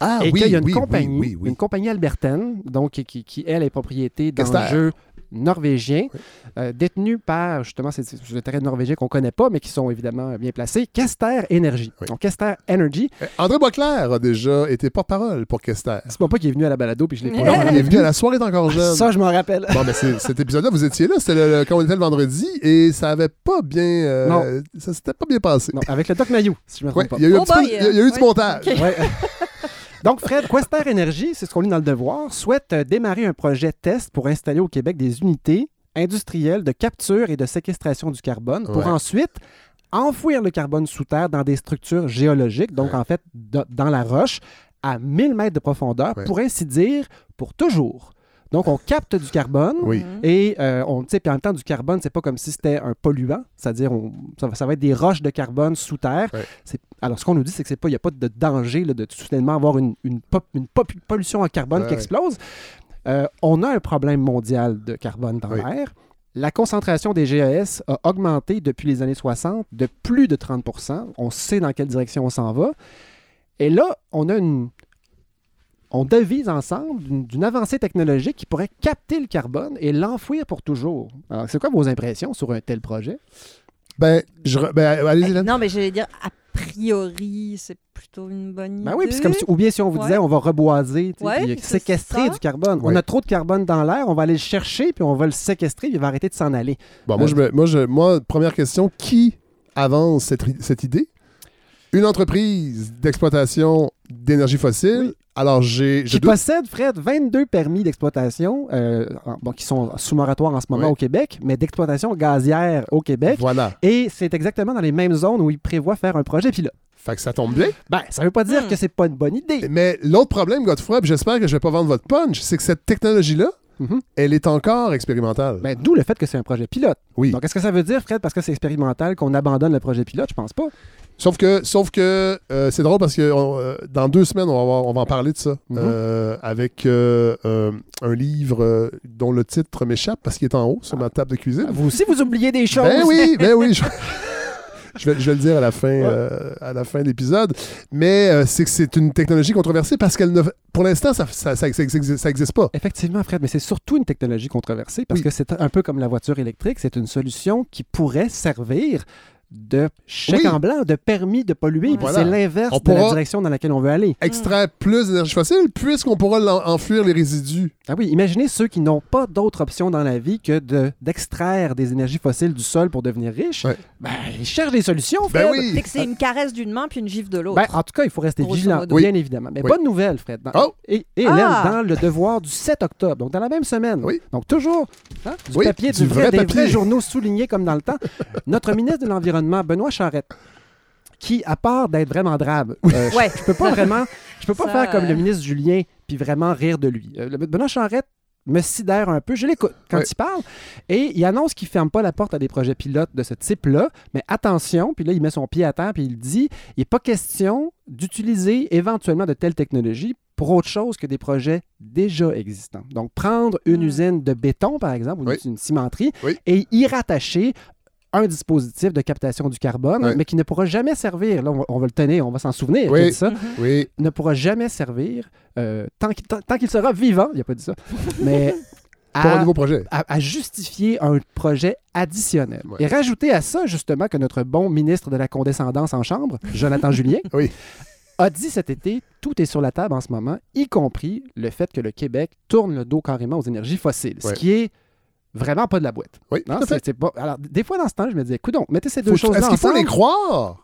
Ah et oui, qu'il y a une oui, compagnie, oui, oui, oui. une compagnie albertaine, donc qui, qui, elle est propriété Kester. d'enjeux norvégiens, Oui. euh, détenus par justement c'est c'est le terrain norvégien qu'on connaît pas, mais qui sont évidemment bien placés. Kester Energy. Oui. Donc Kester Energy, Euh, André Boisclair a déjà été porte-parole pour Kester. c'est pas pas qui est venu à la balado puis je l'ai pas. Non, il est venu à la soirée encore jeune. Ça, je m'en rappelle. Bon, mais cet épisode-là, vous étiez là, c'était le, le- quand on était le vendredi, et ça avait pas bien... euh, Non. Ça s'était pas bien passé. Non, avec le Doc Mayou, si je me Ouais, trompe il y a eu, un Oh petit peu- boy, il y a- il y a eu du montage. Ok. pas. Ouais. Donc, Fred, Quester Energy, c'est ce qu'on lit dans le devoir, souhaite euh, démarrer un projet test pour installer au Québec des unités industrielles de capture et de séquestration du carbone pour Ouais. ensuite enfouir le carbone sous terre dans des structures géologiques, donc Ouais. en fait de- dans la roche, à 1000 mètres de profondeur, Ouais. pour ainsi dire, pour toujours. Donc, on capte du carbone. Oui. Et euh, on, puis en même temps, du carbone, c'est pas comme si c'était un polluant, c'est-à-dire on- ça, va- ça va être des roches de carbone sous terre. Ouais. C'est- Alors, ce qu'on nous dit, c'est que c'est pas, il n'y a pas de danger là, de soudainement avoir une, une, pop- une pop- pollution en carbone Ouais, qui explose. Euh, on a un problème mondial de carbone dans Oui. l'air. La concentration des GES a augmenté depuis les années 60 de plus de 30% On sait dans quelle direction on s'en va. Et là, on a une. On devise ensemble d'une avancée technologique qui pourrait capter le carbone et l'enfouir pour toujours. Alors, c'est quoi vos impressions sur un tel projet? Ben, je ben, allez-y, Hélène. Non, mais j'allais dire, a priori, c'est plutôt une bonne idée. Ben oui, puis c'est comme si- ou bien si on vous disait on va reboiser, Ouais, séquestrer du carbone. On a trop de carbone dans l'air, on va aller le chercher, puis on va le séquestrer, puis il va arrêter de s'en aller. Bon, moi, je, me- moi, je- moi, première question, qui avance cette, cette idée? Une entreprise d'exploitation d'énergie fossile. Alors, j'ai. je Qui doute- possède, Fred, 22 permis d'exploitation, euh, bon, qui sont sous moratoire en ce moment Oui. au Québec, mais d'exploitation gazière au Québec. Voilà. Et c'est exactement dans les mêmes zones où il prévoit faire un projet pilote. Fait que ça tombe bien. Ben, ça veut pas dire Hmm. que c'est pas une bonne idée. Mais l'autre problème, Godefroy, puis j'espère que je vais pas vendre votre punch, c'est que cette technologie-là, Mhm. elle est encore expérimentale. Ben, D'où le fait que c'est un projet pilote. oui. Donc, est-ce que ça veut dire, Fred, parce que c'est expérimental, qu'on abandonne le projet pilote? Je pense pas. Sauf que, sauf que euh, c'est drôle parce que on, euh, dans deux semaines, on va, avoir- on va en parler de ça. Mhm. Euh, avec un livre dont le titre m'échappe parce qu'il est en haut sur ma table de cuisine. Vous aussi, vous oubliez des choses. Ben oui, ben oui. Je, je vais, je vais le dire à la fin, euh, à la fin de l'épisode. Mais euh, c'est que c'est une technologie controversée parce qu'elle ne, pour l'instant, ça, ça, ça, ça existe- ça existe pas. Effectivement, Fred, mais c'est surtout une technologie controversée parce Oui. que c'est un peu comme la voiture électrique. C'est une solution qui pourrait servir de chèque Oui. en blanc, de permis de polluer. Voilà. C'est l'inverse de la direction dans laquelle on veut aller. Extraire plus d'énergie fossile puisqu'on pourra l'en- enfuir les résidus. Ah oui, imaginez ceux qui n'ont pas d'autre option dans la vie que de- d'extraire des énergies fossiles du sol pour devenir riches. Ouais. Ben, ils cherchent des solutions, Fred. Ben oui. C'est que c'est une caresse d'une main puis une gifle de l'autre. Ben, en tout cas, il faut rester Grosso vigilant, modo. bien évidemment. Mais Oui. bonne nouvelle, Fred. Dans- Oh! Et, et Ah! Hélène, dans le devoir du 7 octobre, donc dans la même semaine. Oui. Donc toujours hein, du Oui, papier, du du vrai, vrai des papier. vrais journaux soulignés comme dans le temps. Notre ministre de l'Environnement, Benoît Charette, qui, à part d'être vraiment drabe, euh, je- Ouais. je peux pas vraiment, je peux pas Ça, faire comme euh, le ministre Julien puis vraiment rire de lui. Euh, Benoît Charette me sidère un peu. Je l'écoute quand il parle. Et il annonce qu'il ne ferme pas la porte à des projets pilotes de ce type-là. Mais attention, puis là, il met son pied à terre, puis il dit il n'est pas question d'utiliser éventuellement de telles technologies pour autre chose que des projets déjà existants. Donc, prendre une Mm. usine de béton, par exemple, ou Oui. une cimenterie, Oui. et y rattacher un dispositif de captation du carbone, Oui. mais qui ne pourra jamais servir, là, on va, on va le tenir, on va s'en souvenir, Oui. dit ça, Mhm. Oui. ne pourra jamais servir euh, tant qu'il sera vivant, il n'a pas dit ça, mais Pour un à, nouveau projet. à- à justifier un projet additionnel. Ouais. Et rajouter à ça, justement, que notre bon ministre de la condescendance en chambre, Jonathan Julien, Oui. a dit cet été, tout est sur la table en ce moment, y compris le fait que le Québec tourne le dos carrément aux énergies fossiles, Ouais. ce qui est vraiment pas de la boîte. Oui, Non, c'est- c'est pas... Alors, des fois, dans ce temps, je me disais, écoute, mettez ces deux Faut- choses-là Est-ce qu'il faut ensemble. les croire?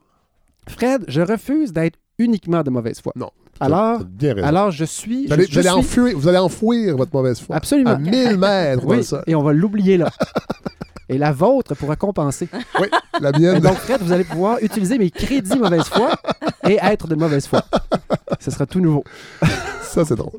Fred, je refuse d'être uniquement de mauvaise foi. Non. Alors, bien alors je suis... vous allez, je- je vous allez suis- enfouir, vous allez enfouir votre mauvaise foi. Absolument. À 1000 mètres Oui, sol. et on va l'oublier là. et la vôtre pourra compenser. Oui, la Et mienne. donc, Fred, vous allez pouvoir utiliser mes crédits mauvaise foi et être de mauvaise foi. Ce sera tout nouveau. Ça, c'est drôle.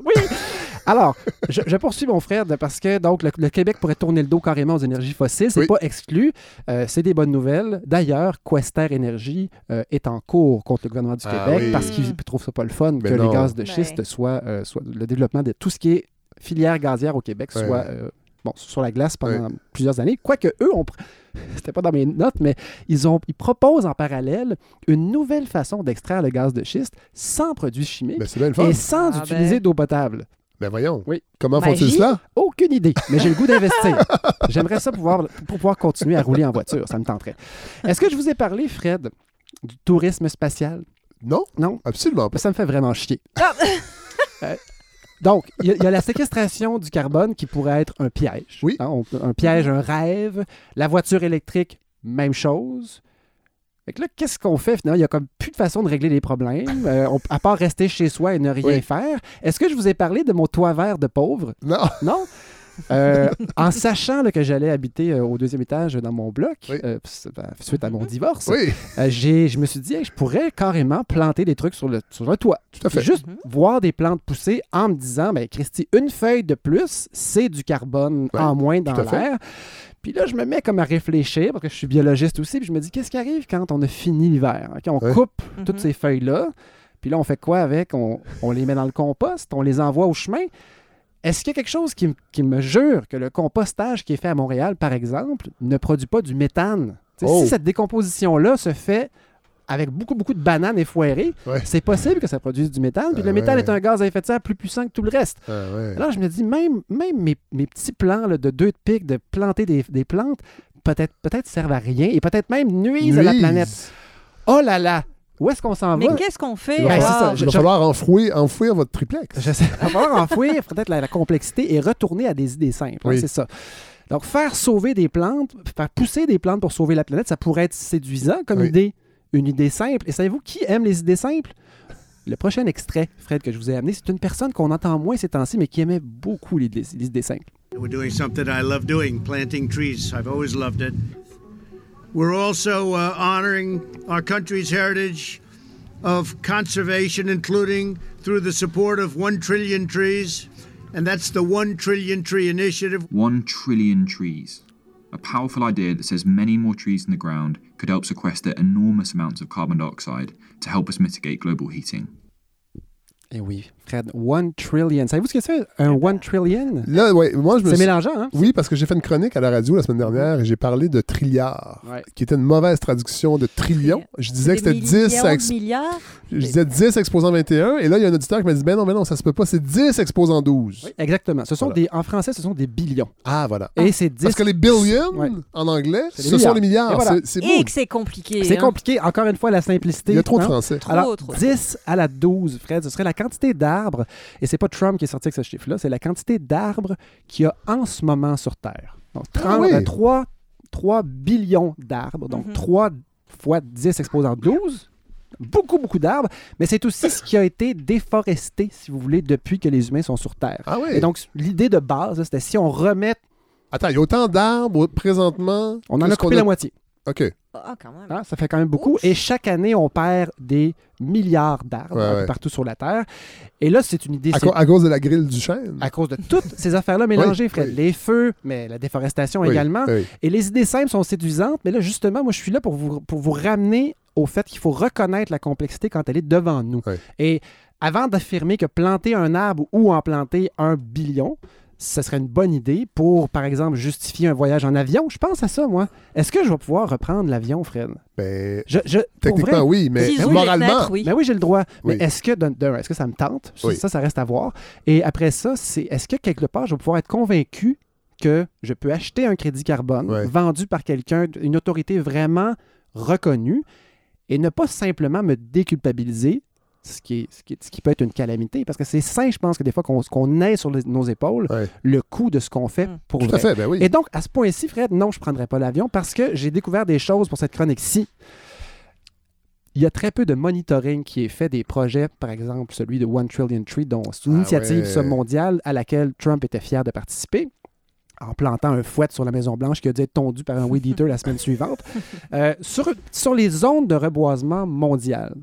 Alors, je, je poursuis mon frère parce que donc le, le Québec pourrait tourner le dos carrément aux énergies fossiles. C'est Oui. pas exclu. Euh, c'est des bonnes nouvelles. D'ailleurs, Quester Énergie euh, est en cours contre le gouvernement du Ah Québec oui. parce qu'il trouve ça pas le fun Mais que non. les gaz de Ben. schiste soient, euh, soient- le développement de tout ce qui est filière gazière au Québec Ouais. soit euh, bon, sur la glace pendant plusieurs années. Quoique eux, c'était pas dans mes notes, mais ils, ont, ils proposent en parallèle une nouvelle façon d'extraire le gaz de schiste sans produits chimiques Ben, et sans Ah utiliser ben. d'eau potable. Ben voyons. Oui. Comment font-ils cela? Aucune idée, mais j'ai le goût d'investir. J'aimerais ça pouvoir, pour pouvoir continuer à rouler en voiture, ça me tenterait. Est-ce que je vous ai parlé, Fred, du tourisme spatial? Non, Non? absolument pas. Ça me fait vraiment chier. Ah. Euh, donc, il y, a- il y a la séquestration du carbone qui pourrait être un piège. Oui. Hein, on- un piège, un rêve. La voiture électrique, même chose. Fait que là, qu'est-ce qu'on fait finalement? Il n'y a comme plus de façon de régler les problèmes, euh, on- à part rester chez soi et ne rien Oui. faire. Est-ce que je vous ai parlé de mon toit vert de pauvre? Non. Non? Euh, en sachant là, que j'allais habiter euh, au deuxième étage dans mon bloc, Oui. euh, ben, suite à mon divorce, Oui, euh, j'ai- je me suis dit, hey, je pourrais carrément planter des trucs sur le, sur le toit. tout à fait. Puis juste Mhm. voir des plantes pousser en me disant, ben Christy, une feuille de plus, c'est du carbone Ouais, en moins dans l'air. Puis là, je me mets comme à réfléchir, parce que je suis biologiste aussi, puis je me dis, qu'est-ce qui arrive quand on a fini l'hiver? OK, on Ouais. coupe Mhm. toutes ces feuilles-là, puis là, on fait quoi avec? On, on les met dans le compost, on les envoie au chemin. Est-ce qu'il y a quelque chose qui, me jure que le compostage qui est fait à Montréal, par exemple, ne produit pas du méthane? Sais, Oh. Si cette décomposition-là se fait avec beaucoup, beaucoup de bananes effoirées, Ouais. c'est possible que ça produise du méthane. Puis Ah le méthane ouais. est un gaz à effet de serre plus puissant que tout le reste. Ah, ouais. Alors, je me dis, même, même mes, mes petits plans là, de deux de pique, de planter des, des plantes, peut-être peut servent à rien et peut-être même nuisent à la Nuisent. planète. Oh là là! Où est-ce qu'on s'en Mais va? qu'est-ce qu'on fait? Il va c'est falloir, je- il va falloir enfouir, enfouir votre triplex. Je sais. Il va falloir enfouir peut-être la, la complexité et retourner à des idées simples. hein, c'est ça. Donc, faire sauver des plantes, faire pousser des plantes pour sauver la planète, ça pourrait être séduisant comme Oui. idée. une idée simple. Et savez-vous qui aime les idées simples? Le prochain extrait, Fred, que je vous ai amené, c'est une personne qu'on entend moins ces temps-ci, mais qui aimait beaucoup les idées, les idées simples. We're doing something I love doing, planting trees. I've always loved it. We're also uh, honoring our country's heritage of conservation, including through the support of 1 trillion trees. And that's the 1 trillion tree initiative. One trillion trees. A powerful idea that says many more trees in the ground could help sequester enormous amounts of carbon dioxide to help us mitigate global heating. Eh oui, Fred, one trillion. Savez-vous ce que c'est, un one trillion? Là, ouais, moi, je me C'est suis- mélangeant, hein? Oui, parce que j'ai fait une chronique à la radio la semaine dernière et j'ai parlé de trilliard, Ouais. qui était une mauvaise traduction de trillion. Je disais que c'était 10, millions de ex- milliards? je disais 10 exposant 21, et là, il y a un auditeur qui m'a dit, ben non, ben non, ça se peut pas, c'est 10 exposant 12. Oui, exactement. Ce sont Voilà. des, en français, ce sont des billions. Ah, voilà. Et c'est 10. Parce que les billions, Ouais. en anglais, ce sont les milliards. Et voilà. C'est- C'est Et beau. que c'est compliqué. C'est hein? compliqué. Encore une fois, la simplicité. Il y a trop de hein? français. Trop, Alors, trop. 10 à la 12, Fred, ce serait la quantité d'arbres, et c'est pas Trump qui est sorti avec ce chiffre-là, c'est la quantité d'arbres qu'il y a en ce moment sur Terre. Donc, Ah 30, oui. euh, 3, 3 billions d'arbres, donc Mhm. 3 fois 10 exposant 12. Beaucoup, beaucoup d'arbres, mais c'est aussi ce qui a été déforesté, si vous voulez, depuis que les humains sont sur Terre. Ah oui. Et donc, l'idée de base, c'était si on remet, Attends, il y a autant d'arbres présentement. on en a coupé la moitié. OK. Ah, quand même. Hein, ça fait quand même beaucoup. Ouf. Et chaque année, on perd des milliards d'arbres Ouais, ouais. partout sur la Terre. Et là, c'est une idée. À, à cause de la grille du chêne. à cause de toutes ces affaires-là mélangées, Oui, Fred. oui. Les feux, mais la déforestation Oui, également. Et les idées simples sont séduisantes, mais là, justement, moi, je suis là pour vous, pour vous ramener au fait qu'il faut reconnaître la complexité quand elle est devant nous. Et avant d'affirmer que planter un arbre ou en planter un billion, ce serait une bonne idée pour, par exemple, justifier un voyage en avion? Je pense à ça, moi. Est-ce que je vais pouvoir reprendre l'avion, Fred? Ben, Je, je- pour techniquement, vrai, oui, mais moralement. fenêtres, oui. ben oui, j'ai le droit. Oui. Mais est-ce que, est-ce que ça me tente? Ça, Oui. ça, ça reste à voir. Et après ça, c'est est-ce que quelque part, je vais pouvoir être convaincu que je peux acheter un crédit carbone Ouais. vendu par quelqu'un, une autorité vraiment reconnue, et ne pas simplement me déculpabiliser, ce qui, est- ce qui, est- ce qui peut être une calamité, parce que c'est sain, je pense, que des fois qu'on qu'on ait sur les- nos épaules Ouais. le coût de ce qu'on fait Mm. pour Tout vrai. à fait, ben oui. Et donc, à ce point-ci, Fred, non, je ne prendrai pas l'avion parce que j'ai découvert des choses pour cette chronique-ci. Il y a très peu de monitoring qui est fait des projets, par exemple celui de One Trillion Tree, dont c'est une Ah initiative ouais. mondiale à laquelle Trump était fier de participer en plantant un fouet sur la Maison-Blanche qui a dû être tondu par un weed eater la semaine suivante. Euh, sur, sur les zones de reboisement mondial,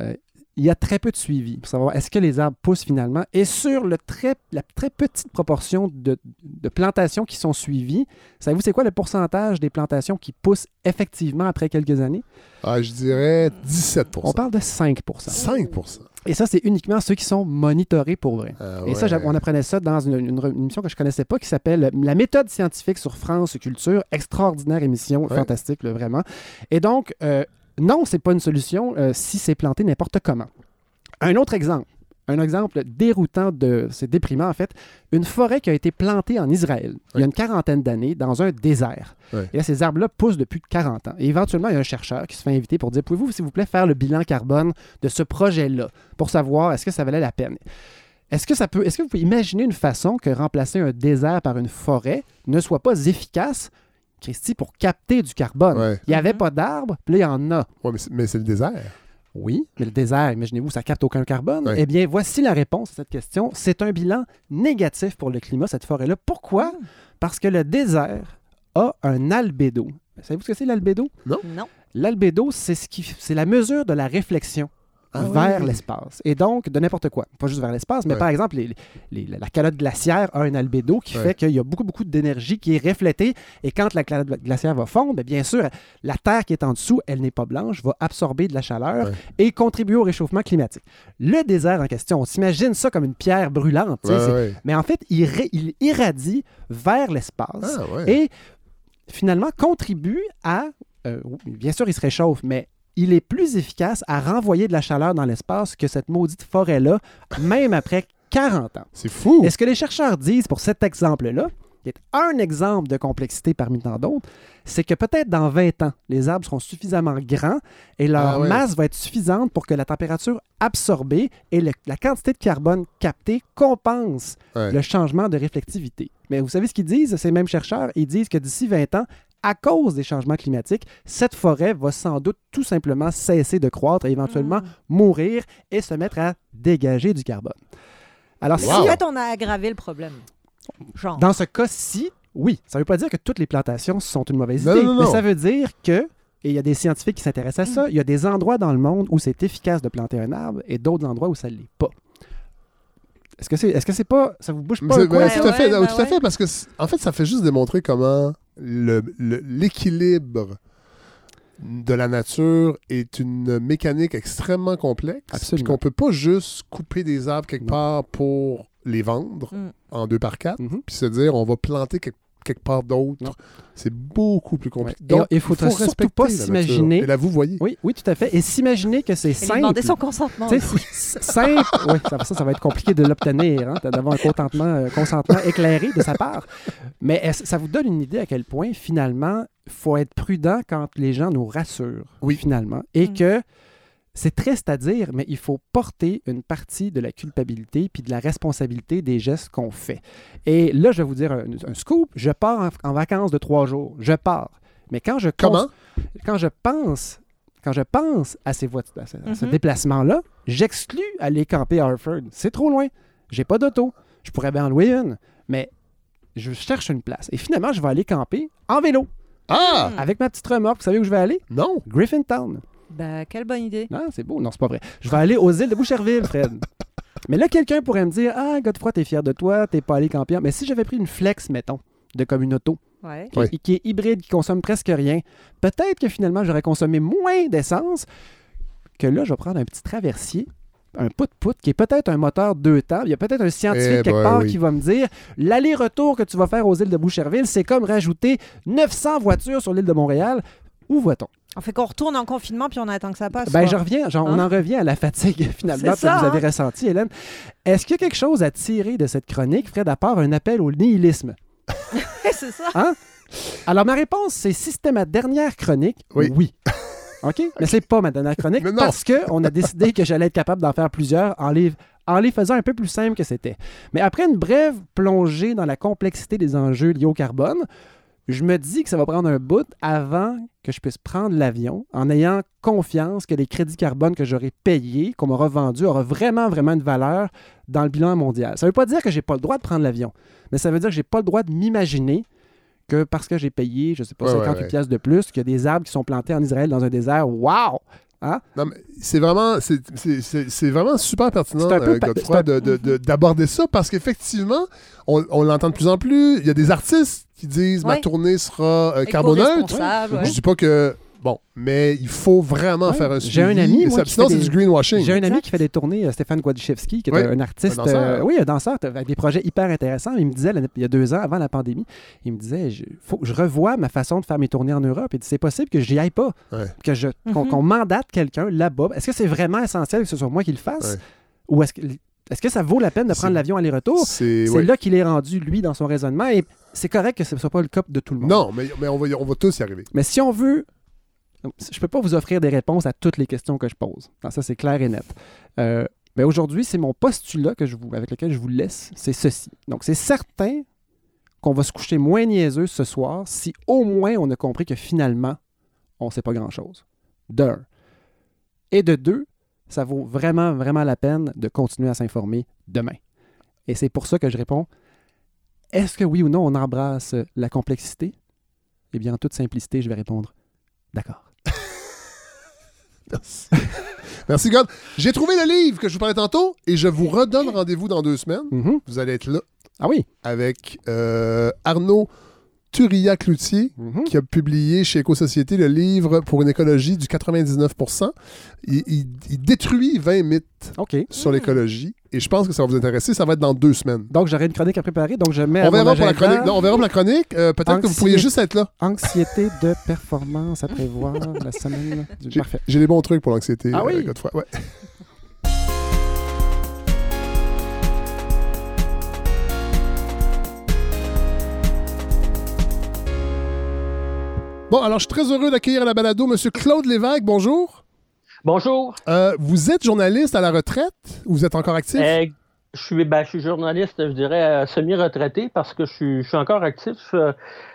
euh, il y a très peu de suivi pour savoir est-ce que les arbres poussent finalement. Et sur le très, la très petite proportion de, de plantations qui sont suivies, savez-vous c'est quoi le pourcentage des plantations qui poussent effectivement après quelques années? Ah, je dirais 17 On parle de 5% 5% Et ça, c'est uniquement ceux qui sont monitorés pour vrai. Ah Et ça, on apprenait ça dans une, une re- une émission que je connaissais pas qui s'appelle La méthode scientifique sur France Culture. Extraordinaire émission, Ouais. fantastique, là, vraiment. Et donc, euh, non, c'est pas une solution euh, si c'est planté n'importe comment. Un autre exemple. Un exemple déroutant de. C'est déprimant, en fait. Une forêt qui a été plantée en Israël il y a une quarantaine d'années dans un désert. Et là, ces arbres-là poussent depuis 40 ans. Et éventuellement, il y a un chercheur qui se fait inviter pour dire Pouvez-vous, s'il vous plaît, faire le bilan carbone de ce projet-là pour savoir est-ce que ça valait la peine? Est-ce que ça peut. Est-ce que vous pouvez imaginer une façon que remplacer un désert par une forêt ne soit pas efficace, Christy, pour capter du carbone? Ouais. Il n'y avait Mhm. pas d'arbres, puis là, il y en a. Mais c'est- le désert. Oui, mais le désert, imaginez-vous, ça capte aucun carbone. Ouais. Eh bien, voici la réponse à cette question. C'est un bilan négatif pour le climat, cette forêt-là. Pourquoi? Mm. Parce que le désert a un albédo. Savez-vous ce que c'est l'albédo? Non. L'albédo, c'est ce qui, c'est la mesure de la réflexion Ah vers oui. l'espace. Et donc, de n'importe quoi. Pas juste vers l'espace, mais Ouais. par exemple, les- les- la calotte glaciaire a un albédo qui Ouais. fait qu'il y a beaucoup, beaucoup d'énergie qui est reflétée. Et quand la calotte glaciaire va fondre, bien, bien sûr, la Terre qui est en dessous, elle n'est pas blanche, va absorber de la chaleur Ouais. et contribuer au réchauffement climatique. Le désert en question, on s'imagine ça comme une pierre brûlante. Mais en fait, il, ré- il irradie vers l'espace Ah, et finalement contribue à. euh, bien sûr, il se réchauffe, mais il est plus efficace à renvoyer de la chaleur dans l'espace que cette maudite forêt-là, même après 40 ans. C'est fou. Et ce que les chercheurs disent pour cet exemple-là, qui est un exemple de complexité parmi tant d'autres, c'est que peut-être dans 20 ans, les arbres seront suffisamment grands et leur Ah ouais. masse va être suffisante pour que la température absorbée et le- la quantité de carbone captée compense Ouais. le changement de réflectivité. Mais vous savez ce qu'ils disent, ces mêmes chercheurs? Ils disent que d'ici 20 ans, à cause des changements climatiques, cette forêt va sans doute tout simplement cesser de croître et éventuellement Mm. mourir et se mettre à dégager du carbone. Alors, Si si en fait, on a aggravé le problème. Genre. dans ce cas-ci, oui, ça ne veut pas dire que toutes les plantations sont une mauvaise Non, idée, non, mais ça veut dire que, et il y a des scientifiques qui s'intéressent à ça, il y a des endroits dans le monde où c'est efficace de planter un arbre et d'autres endroits où ça ne l'est pas. Est-ce que c'est est -ce c'est pas. Ça vous bouge pas coin? ben, tout à fait, ouais, bah tout à ouais. fait, parce que en fait, ça fait juste démontrer comment le- le- l'équilibre de la nature est une mécanique extrêmement complexe, puis qu'on peut pas juste couper des arbres quelque Non. part pour les vendre Mm. en deux par quatre, Mhm. puis se dire on va planter quelque, quelque part d'autre. C'est beaucoup plus compliqué. Ouais. Et Donc, il faudrait faut surtout pas s'imaginer- Et là, vous voyez. Oui, oui, tout à fait. Et s'imaginer que c'est simple. demander son consentement. Simple. Oui, ça, ça, ça va être compliqué de l'obtenir, hein, d'avoir un contentement, euh, consentement éclairé de sa part. Mais ça vous donne une idée à quel point, finalement, il faut être prudent quand les gens nous rassurent, Oui. finalement, et Mm. que c'est triste à dire, mais il faut porter une partie de la culpabilité puis de la responsabilité des gestes qu'on fait. Et là, je vais vous dire un, un scoop. Je pars en, en vacances de trois jours. Je pars. Mais quand je Comment? quand je pense quand je pense à, ces voies- à ce, Mhm. déplacement-là, j'exclus aller camper à Harford. C'est trop loin. J'ai pas d'auto. Je pourrais bien en louer une, mais je cherche une place. Et finalement, je vais aller camper en vélo Ah! avec ma petite remorque. Vous savez où je vais aller? Non! Griffintown. Ben, quelle bonne idée. Non, c'est beau. Non, c'est pas vrai. Je vais aller aux îles de Boucherville, Fred. Mais là, quelqu'un pourrait me dire Ah, Godefroy, t'es fier de toi, t'es pas allé camper. Mais si j'avais pris une flex, mettons, de comme une auto, Ouais. qui, Oui. qui est hybride, qui consomme presque rien, peut-être que finalement, j'aurais consommé moins d'essence que là, je vais prendre un petit traversier, un pout-pout, qui est peut-être un moteur deux temps. Il y a peut-être un scientifique Eh quelque ben part oui. qui va me dire l'aller-retour que tu vas faire aux îles de Boucherville, c'est comme rajouter 900 voitures sur l'île de Montréal. Où va-t-on? On fait qu'on retourne en confinement puis on attend que ça passe. Ben, je reviens, genre, on Hein? en revient à la fatigue, finalement, que ça, vous avez hein? ressenti, Hélène. Est-ce qu'il y a quelque chose à tirer de cette chronique, Fred, à part un appel au nihilisme? c'est ça. Alors, ma réponse, c'est si c'était ma dernière chronique, Oui. oui. OK? Mais c'est pas ma dernière chronique parce qu'on a décidé que j'allais être capable d'en faire plusieurs en les, en les faisant un peu plus simples que c'était. Mais après une brève plongée dans la complexité des enjeux liés au carbone, je me dis que ça va prendre un bout avant que je puisse prendre l'avion en ayant confiance que les crédits carbone que j'aurai payés, qu'on m'aura vendus, aura vraiment, vraiment une valeur dans le bilan mondial. Ça ne veut pas dire que j'ai pas le droit de prendre l'avion, mais ça veut dire que j'ai pas le droit de m'imaginer que parce que j'ai payé, je sais pas, Ouais, 58 ouais, ouais. de plus, qu'il y a des arbres qui sont plantés en Israël dans un désert. Wow! Non, mais c'est vraiment, c'est, c'est- c'est- c'est vraiment super pertinent, euh, pa- d'aborder ça parce qu'effectivement, on, on l'entend de plus en plus. Il y a des artistes qui disent ma tournée sera euh, ouais. Je dis pas que. Bon, mais il faut vraiment Ouais. faire un J'ai un ami, moi, sinon, fait c'est des- du greenwashing. J'ai un ami qui fait des tournées, euh, Stéphane Gwadchewski, qui est Oui, un artiste. un danseur. euh, oui, un danseur, avec des projets hyper intéressants. Il me disait, il y a deux ans, avant la pandémie, il me disait je, faut que je revoie ma façon de faire mes tournées en Europe. Il dit c'est possible que j'y aille pas, Ouais. que je, qu'on, Mhm. qu'on mandate quelqu'un là-bas. Est-ce que c'est vraiment essentiel que ce soit moi qui le fasse? Ouais. Ou est-ce que, est-ce que ça vaut la peine de prendre l'avion aller-retour? C'est. Ouais. là qu'il est rendu, lui, dans son raisonnement. Et c'est correct que ce ne soit pas le cas de tout le monde. Non, mais, mais on, va, on va tous y arriver. Mais si on veut. Je ne peux pas vous offrir des réponses à toutes les questions que je pose. Non, ça, c'est clair et net. Euh, mais aujourd'hui, c'est mon postulat que je vous, avec lequel je vous laisse. C'est ceci. Donc, c'est certain qu'on va se coucher moins niaiseux ce soir si au moins on a compris que finalement, on ne sait pas grand-chose. D'un. Et de deux, ça vaut vraiment, vraiment la peine de continuer à s'informer demain. Et c'est pour ça que je réponds est-ce que oui ou non on embrasse la complexité? Eh bien, en toute simplicité, je vais répondre d'accord. Merci. Merci, God. J'ai trouvé le livre que je vous parlais tantôt et je vous redonne rendez-vous dans deux semaines. Mhm. Vous allez être là Ah oui. avec euh, Arnaud Turia-Cloutier. Mhm. qui a publié chez Éco-Société le livre pour une écologie du 99%. Il, il- il détruit 20 mythes sur l'écologie et je pense que ça va vous intéresser. Ça va être dans deux semaines. Donc, j'aurai une chronique à préparer. Donc, je mets à On verra pour la chronique. Non, on verra pour la chronique. Euh, Peut-être que vous pourriez Anxiété. juste être là. Anxiété de performance à prévoir la semaine du... J'ai Parfait. j'ai des bons trucs pour l'anxiété. Ah oui? euh. Ouais. Bon, alors je suis très heureux d'accueillir à la balado M. Claude Lévesque. Bonjour. Bonjour. Euh, vous êtes journaliste à la retraite? Ou vous êtes encore actif? Euh, je, suis, ben, je suis journaliste, je dirais, euh, semi-retraité parce que je suis, je suis encore actif.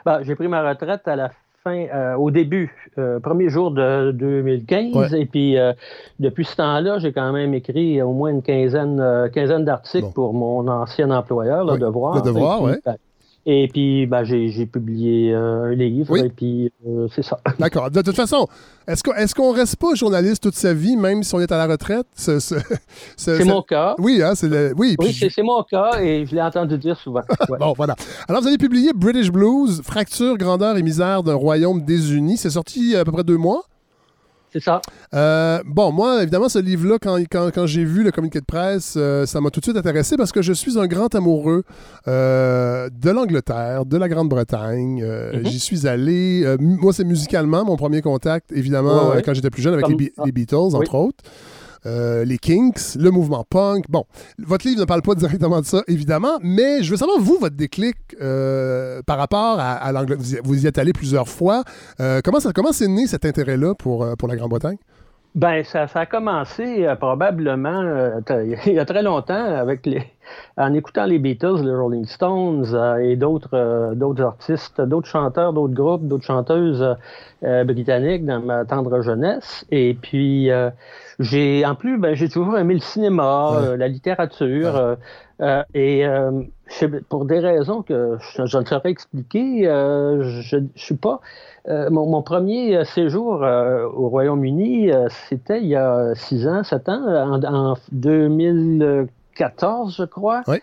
Ben, J'ai pris ma retraite à la fin euh, au début, euh, premier jour de 2015. Ouais. Et puis, euh, depuis ce temps-là, j'ai quand même écrit au moins une quinzaine, quinzaine d'articles Bon. pour mon ancien employeur, Le Oui, Devoir. Le Devoir, ouais. ben, et puis, ben, j'ai publié euh, un livre, Oui. et puis euh, c'est ça. D'accord. De toute façon, est-ce qu'on est qu'on reste pas journaliste toute sa vie, même si on est à la retraite? Ce- ce- ce- C'est ce- mon cas. Oui, hein, c'est le... Oui, Oui, puis- c'est mon cas, et je l'ai entendu dire souvent. Ouais. Bon, voilà. Alors, vous avez publié British Blues, Fracture, Grandeur et Misère d'un royaume désuni. C'est sorti à peu près deux mois. C'est ça. Euh, bon, moi, évidemment, ce livre-là, quand, quand, quand j'ai vu le communiqué de presse, euh, ça m'a tout de suite intéressé parce que je suis un grand amoureux euh, de l'Angleterre, de la Grande-Bretagne. Mhm. J'y suis allé. moi, c'est musicalement mon premier contact, évidemment, Ouais, ouais. quand j'étais plus jeune avec Comme- les, Be- ah. les Beatles, entre autres. Euh, les Kinks, le mouvement punk. Bon, votre livre ne parle pas directement de ça, évidemment, mais je veux savoir, vous, votre déclic euh, par rapport à, l'Angleterre. Vous, y- êtes allé plusieurs fois. Euh, comment c'est né cet intérêt-là pour, pour la Grande-Bretagne? Ben, ça, a commencé probablement il y a très longtemps avec les, en écoutant les Beatles, les Rolling Stones et d'autres d'autres artistes, d'autres chanteurs, d'autres groupes, d'autres chanteuses britanniques dans ma tendre jeunesse. Et puis j'ai en plus, ben, j'ai toujours aimé le cinéma, Ouais. euh, la littérature. euh, euh, et euh, pour des raisons que je, je ne saurais expliquer, euh, je ne suis pas. euh, mon, mon premier séjour euh, au Royaume-Uni, euh, c'était il y a six ans, sept ans, en, en 2014, je crois. Ouais.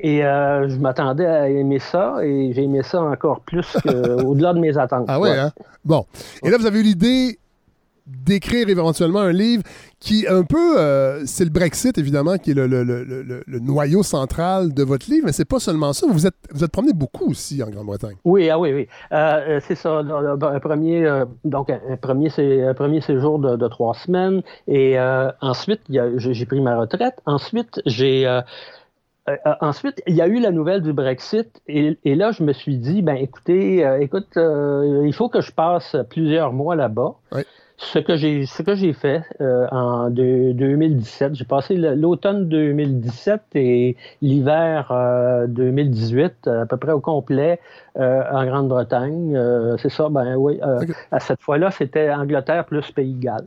Et euh, je m'attendais à aimer ça, et j'ai aimé ça encore plus que- au-delà de mes attentes. Ah ouais, Ouais. hein? Bon. Et là, vous avez eu l'idée d'écrire éventuellement un livre qui, un peu, euh, c'est le Brexit, évidemment, qui est le, le- le- le- noyau central de votre livre, mais c'est pas seulement ça. Vous êtes, vous êtes promené beaucoup aussi en Grande-Bretagne. Oui, ah oui, oui. Euh, euh, c'est ça. Un premier, euh, donc un, premier, c'est un premier séjour de, de trois semaines. Et ensuite, j'ai pris ma retraite. Ensuite, j'ai euh, ensuite, il y a eu la nouvelle du Brexit et, et là, je me suis dit, ben écoutez, euh, écoute, euh, il faut que je passe plusieurs mois là-bas. Ouais. Ce que j'ai, ce que j'ai fait euh, en deux- 2017, j'ai passé l'automne 2017 et l'hiver euh, 2018 à peu près au complet euh, en Grande-Bretagne. Euh, c'est ça, ben oui. euh. À cette fois-là, c'était Angleterre plus Pays de Galles.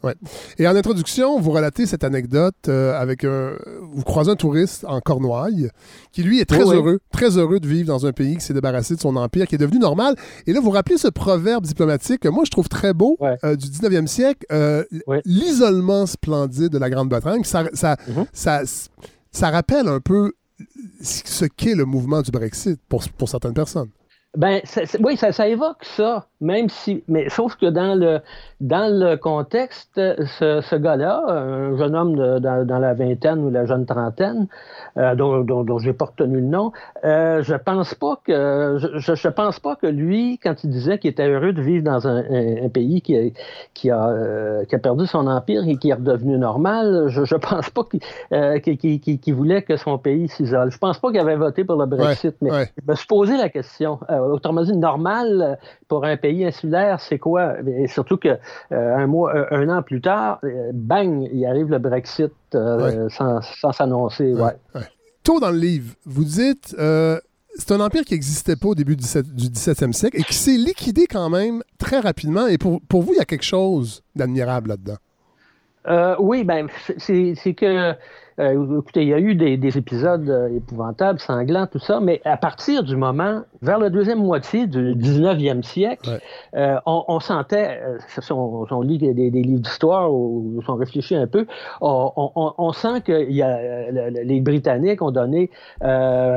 Et en introduction, vous relatez cette anecdote avec un. Vous croisez un touriste en Cornouailles qui, lui, est très Oui, oui. heureux, très heureux de vivre dans un pays qui s'est débarrassé de son empire, qui est devenu normal. Et là, vous rappelez ce proverbe diplomatique que moi, je trouve très beau Ouais. du 19e siècle l'isolement splendide de la Grande-Bretagne. Ça, ça, Mhm. ça, ça rappelle un peu ce qu'est le mouvement du Brexit pour, pour certaines personnes. Ben, c'est- oui, ça, ça évoque ça, même si, mais sauf que dans le dans le contexte, ce, ce gars-là, un jeune homme de- dans, dans la vingtaine ou la jeune trentaine, euh, dont, dont, dont j'ai pas retenu le nom, euh, je pense pas que je, pense pas que lui, quand il disait qu'il était heureux de vivre dans un, un- un pays qui a, qui a euh, qui a perdu son empire et qui est redevenu normal, je, je pense pas qu'il voulait que son pays s'isole. Je pense pas qu'il avait voté pour le Brexit, mais ouais. je me suis posé la question. Autrement dit, normal pour un pays insulaire, c'est quoi? Et surtout que euh, un mois, un, un an plus tard, euh, bang, il arrive le Brexit euh, sans sans s'annoncer. Ouais. Ouais. Tôt dans le livre, vous dites euh, c'est un empire qui n'existait pas au début du 17 du 17e siècle et qui s'est liquidé quand même très rapidement. Et pour, pour vous, il y a quelque chose d'admirable là-dedans. Euh, oui, ben, c'est- que, euh, écoutez, il y a eu des, des épisodes euh, épouvantables, sanglants, tout ça, mais à partir du moment, vers la deuxième moitié du 19e siècle, Ouais. on, on sentait, si on, lit des, livres d'histoire ou si on réfléchit un peu, on, sent que y a, les Britanniques ont donné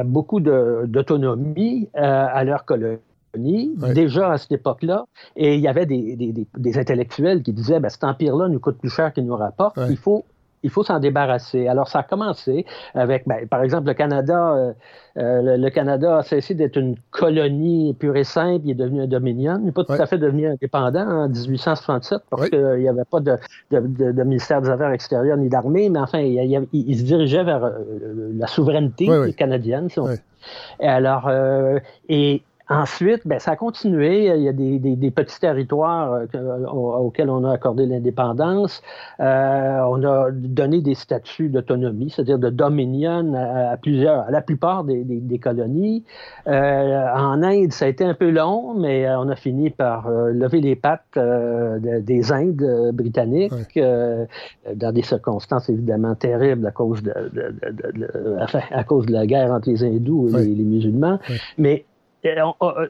beaucoup d'autonomie à leur colonie. Ouais. déjà à cette époque-là, et il y avait des, des- des- des intellectuels qui disaient ben, cet empire-là nous coûte plus cher qu'il nous rapporte, Ouais. il faut il faut s'en débarrasser. Alors, ça a commencé avec, ben, par exemple, le Canada. euh, euh, le, le Canada a cessé d'être une colonie pure et simple. Il est devenu un dominion. Il n'est pas tout Ouais. à fait devenu indépendant en 1867 parce Ouais. qu'il n'y avait pas de, de- de- de ministère des Affaires extérieures ni d'armée, mais enfin, il, il- il- il se dirigeait vers euh, la souveraineté Ouais, canadienne, si on Ouais. et alors, et Ensuite, ben, ça a continué. Il y a des, des, des petits territoires euh, que, auxquels on a accordé l'indépendance. Euh, on a donné des statuts d'autonomie, c'est-à-dire de dominion à, à, plusieurs, à la plupart des, des colonies. Euh, en Inde, ça a été un peu long, mais on a fini par lever les pattes de, des Indes britanniques ouais. dans des circonstances évidemment terribles à cause de, de enfin, à cause de la guerre entre les hindous et ouais. les, les, musulmans. Ouais. Mais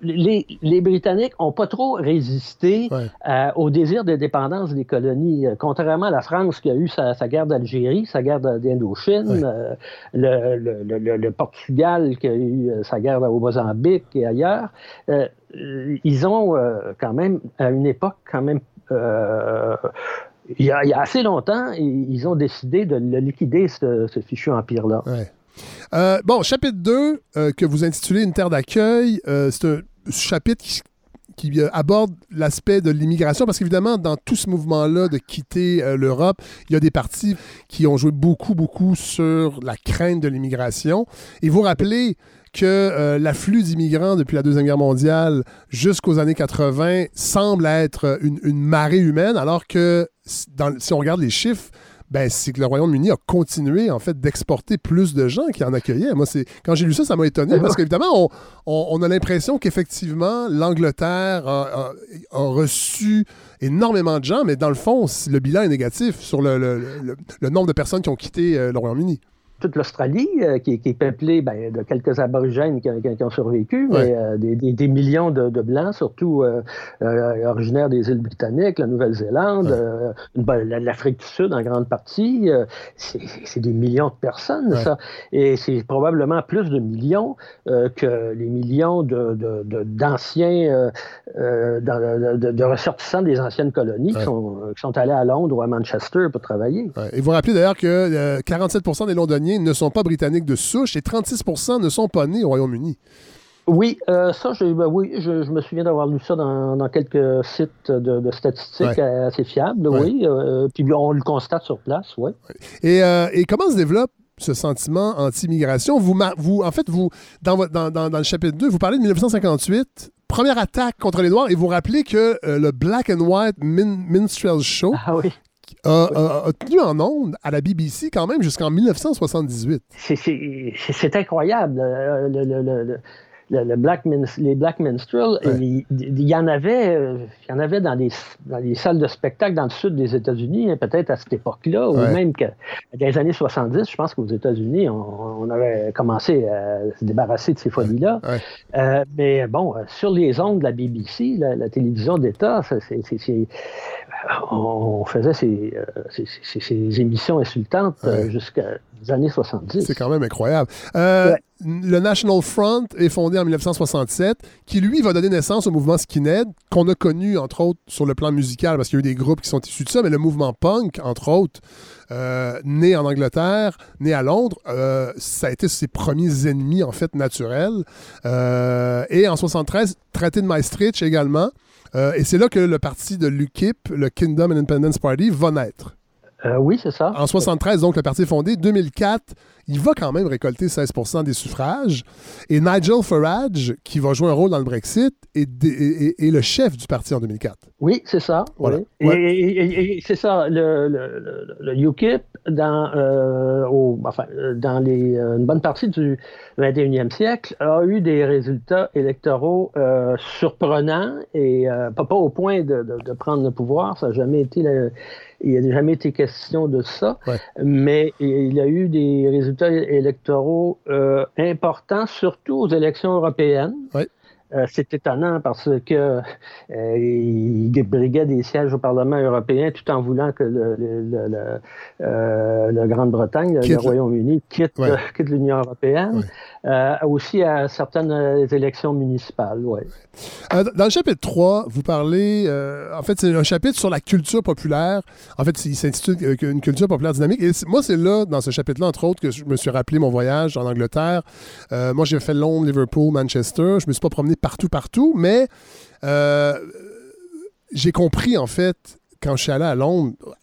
les, les, Britanniques n'ont pas trop résisté ouais. euh, au désir de dépendance des colonies, contrairement à la France qui a eu sa, sa guerre d'Algérie, sa guerre d'Indochine, ouais. euh, le, le, le, le, Portugal qui a eu sa guerre au Mozambique et ailleurs. Euh, ils ont euh, quand même, à une époque, quand même. Euh, il y, a, il y, a, assez longtemps, ils ont décidé de le liquider, ce, ce fichu empire-là. Ouais. Euh, bon, chapitre 2, euh, que vous intitulez Une terre d'accueil, euh, c'est un chapitre qui, aborde l'aspect de l'immigration, parce qu'évidemment, dans tout ce mouvement-là de quitter l'Europe, il y a des partis qui ont joué beaucoup, beaucoup sur la crainte de l'immigration. Et vous rappelez que l'afflux d'immigrants depuis la Deuxième Guerre mondiale jusqu'aux années 80 semble être une, marée humaine, alors que si on regarde les chiffres, ben, c'est que le Royaume-Uni a continué en fait d'exporter plus de gens qui en accueillaient. Moi, c'est quand j'ai lu ça, ça m'a étonné parce qu'évidemment, on, a l'impression qu'effectivement l'Angleterre a, reçu énormément de gens, mais dans le fond, le bilan est négatif sur le nombre de personnes qui ont quitté euh, le Royaume-Uni toute l'Australie, euh, qui, qui, est peuplée ben, de quelques aborigènes qui, qui, qui ont survécu, ouais. mais euh, des, des, des, millions de, de Blancs, surtout euh, originaires des îles britanniques, la Nouvelle-Zélande, ouais. ben, l'Afrique du Sud en grande partie. c'est des millions de personnes, ouais. ça. Et c'est probablement plus de millions que les millions d'anciens, de, de, de, de, ressortissants des anciennes colonies qui sont, qui, sont, allés à Londres ou à Manchester pour travailler. Et vous rappelez d'ailleurs que 47 des Londoniens ne sont pas britanniques de souche et 36 ne sont pas nés au Royaume-Uni. Oui, euh, ça, je, ben oui, je, je, me souviens d'avoir lu ça dans, dans quelques sites de, de statistiques ouais. assez fiables, ouais. oui. Euh, puis on le constate sur place, oui. Et, euh, et, comment se développe ce sentiment anti-immigration? Vous, vous, en fait, vous, dans, dans, dans, dans, le chapitre 2, vous parlez de 1958, première attaque contre les Noirs, et vous rappelez que euh, le Black and White min Minstrel Show, ah, oui a, a, a, tenu en ondes à la BBC quand même jusqu'en 1978. C'est incroyable. Le, le, le, le, Black Min les Black Minstrel, ouais. il, il, y en avait, il y en avait dans les, dans les salles de spectacle dans le sud des États-Unis, hein, peut-être à cette époque-là, ouais. ou même que, dans les années 70, je pense qu'aux États-Unis, on, on, avait commencé à se débarrasser de ces folies-là. Ouais. Euh, mais bon, sur les ondes de la BBC, la, la télévision d'État, c'est on faisait ces, euh, ces, ces, ces émissions insultantes euh, jusqu'à les années 70. C'est quand même incroyable. Euh, ouais. Le National Front est fondé en 1967, qui lui va donner naissance au mouvement skinhead, qu'on a connu entre autres sur le plan musical, parce qu'il y a eu des groupes qui sont issus de ça, mais le mouvement punk, entre autres, euh, né en Angleterre, né à Londres, euh, ça a été ses premiers ennemis en fait naturels. Et en 73, traité de Maastricht également. Euh, et c'est là que le parti de l'UKIP, le Kingdom and Independence Party, va naître. Euh, oui, c'est ça. En 73, donc, le parti est fondé. 2004, il va quand même récolter 16% des suffrages. Et Nigel Farage, qui va jouer un rôle dans le Brexit, est, est, est le chef du parti en 2004. Oui, c'est ça. Voilà. Oui. Ouais. Et, et, et c'est ça, le, le, le, UKIP, dans, euh, au, enfin, dans les, euh, une bonne partie du 21e siècle, a eu des résultats électoraux euh, surprenants et pas, pas au point de, de, de, prendre le pouvoir. Ça n'a jamais été le, il n'a jamais été question de ça, ouais. mais il y a eu des résultats électoraux euh, importants, surtout aux élections européennes. Ouais. Euh, c'est étonnant parce que euh, il briguait des sièges au Parlement européen tout en voulant que le, le, le, euh, Grande-Bretagne, le Royaume-Uni, quitte, ouais. quitte l'Union européenne. Ouais. Euh, aussi à certaines élections municipales. Ouais. Dans le chapitre 3, vous parlez, en fait, c'est un chapitre sur la culture populaire. En fait, il s'intitule Une culture populaire dynamique. Et moi, c'est là, dans ce chapitre-là, entre autres, que je me suis rappelé mon voyage en Angleterre. moi, j'ai fait Londres, Liverpool, Manchester. Je me suis pas promené partout, partout, mais j'ai compris, en fait, quand je suis allé à Londres,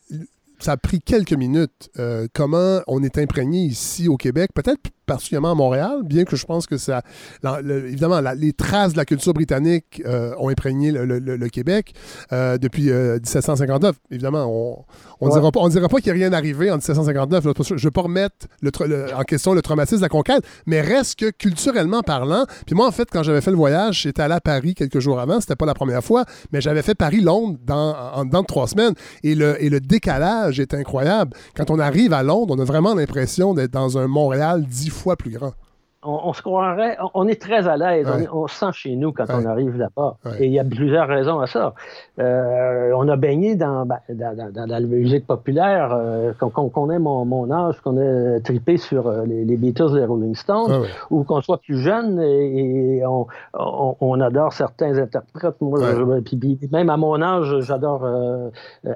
ça a pris quelques minutes. Euh, comment on est imprégné ici au Québec, peut-être particulièrement à Montréal, bien que je pense que ça. la- le- évidemment, la- les traces de la culture britannique euh, ont imprégné le, le- le- le Québec euh, depuis euh, 1759. Évidemment, on on Ouais. dira pas, on dira pas qu'il n'y a rien arrivé en 1759. là. Je ne veux pas remettre en question le traumatisme de la conquête, mais reste que culturellement parlant. Puis moi, en fait, quand j'avais fait le voyage, j'étais allé à Paris quelques jours avant. C'était pas la première fois, mais j'avais fait Paris-Londres dans, en dedans de trois semaines. Et le, et le décalage est incroyable. Quand on arrive à Londres, on a vraiment l'impression d'être dans un Montréal dix fois plus grand. On, on se croirait, on, on est très à l'aise, on Ouais. est- on, se sent chez nous quand Ouais. on arrive là-bas. Ouais. Et il y a plusieurs raisons à ça. Euh, on a baigné dans, ben, dans, dans- dans la musique populaire, euh, qu'on ait mon, mon âge, qu'on ait tripé sur euh, les, les Beatles, les Rolling Stones, ou qu'on soit plus jeune et, et on, adore certains interprètes. Moi, Ouais. je- puis- puis même à mon âge, j'adore euh,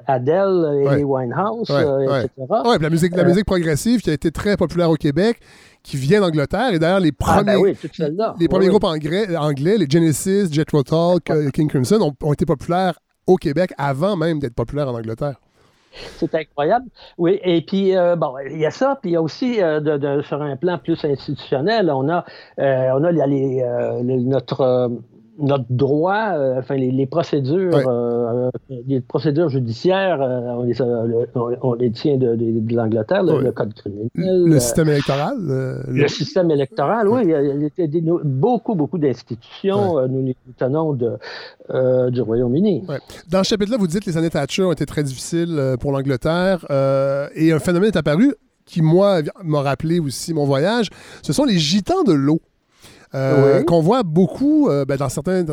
Adele, Amy Winehouse, etc. Puis la musique, la musique progressive qui a été très populaire au Québec, qui vient d'Angleterre. Et d'ailleurs, les Ah, premiers, ben oui, celles-là. les premiers Oui, groupes anglais, anglais, les Genesis, Jethro Tull, K- King Crimson, ont, ont été populaires au Québec avant même d'être populaires en Angleterre. C'est incroyable. Oui, et puis, euh, bon, il y a ça, puis il y a aussi, euh, de, de- sur un plan plus institutionnel, on a, euh, on a les- les, le- notre, notre droit, euh, enfin, les, les procédures, Ouais. euh, les procédures judiciaires, euh, on, les, a- le- on, on les tient de, de- de l'Angleterre, le, Ouais. le code criminel. Le système électoral. le- le système électoral, oui, il y a, des- beaucoup, beaucoup d'institutions, nous les tenons de, du Royaume-Uni. Dans ce chapitre-là, vous dites que les années Thatcher ont été très difficiles pour l'Angleterre et un phénomène est apparu qui, moi, m'a rappelé aussi mon voyage. Ce sont les gitans de l'eau. Euh, Oui. qu'on voit beaucoup euh, ben, dans certains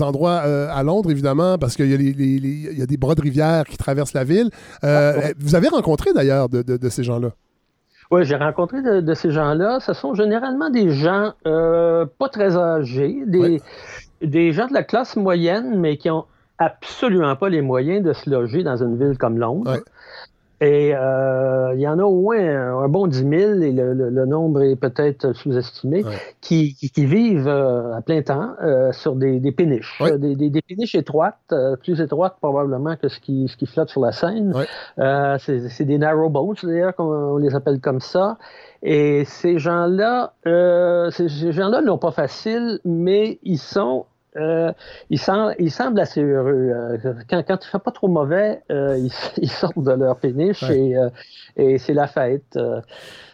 endroits euh, à Londres, évidemment, parce qu'il y, a y des bras de rivière qui traversent la ville. Ah, ouais. Vous avez rencontré d'ailleurs de, de- de ces gens-là? Oui, j'ai rencontré de, de ces gens-là. Ce sont généralement des gens pas très âgés, des, gens de la classe moyenne, mais qui ont absolument pas les moyens de se loger dans une ville comme Londres. Ouais. Et euh, il y en a au moins un, un bon 10 000, et le, le- le nombre est peut-être sous-estimé, Ouais. qui, qui- qui vivent euh, à plein temps euh, sur des, des péniches, Ouais. Des, des- des péniches étroites, plus étroites probablement que ce qui, ce qui flotte sur la Seine. Ouais. C'est des narrow boats, d'ailleurs, qu'on on les appelle comme ça. Et ces gens-là, ces gens-là n'ont pas facile, mais ils sont, euh, semblent assez heureux. Euh, quand, quand il fait pas trop mauvais, euh, ils, ils sortent de leur péniche Ouais. et, euh, et c'est la fête.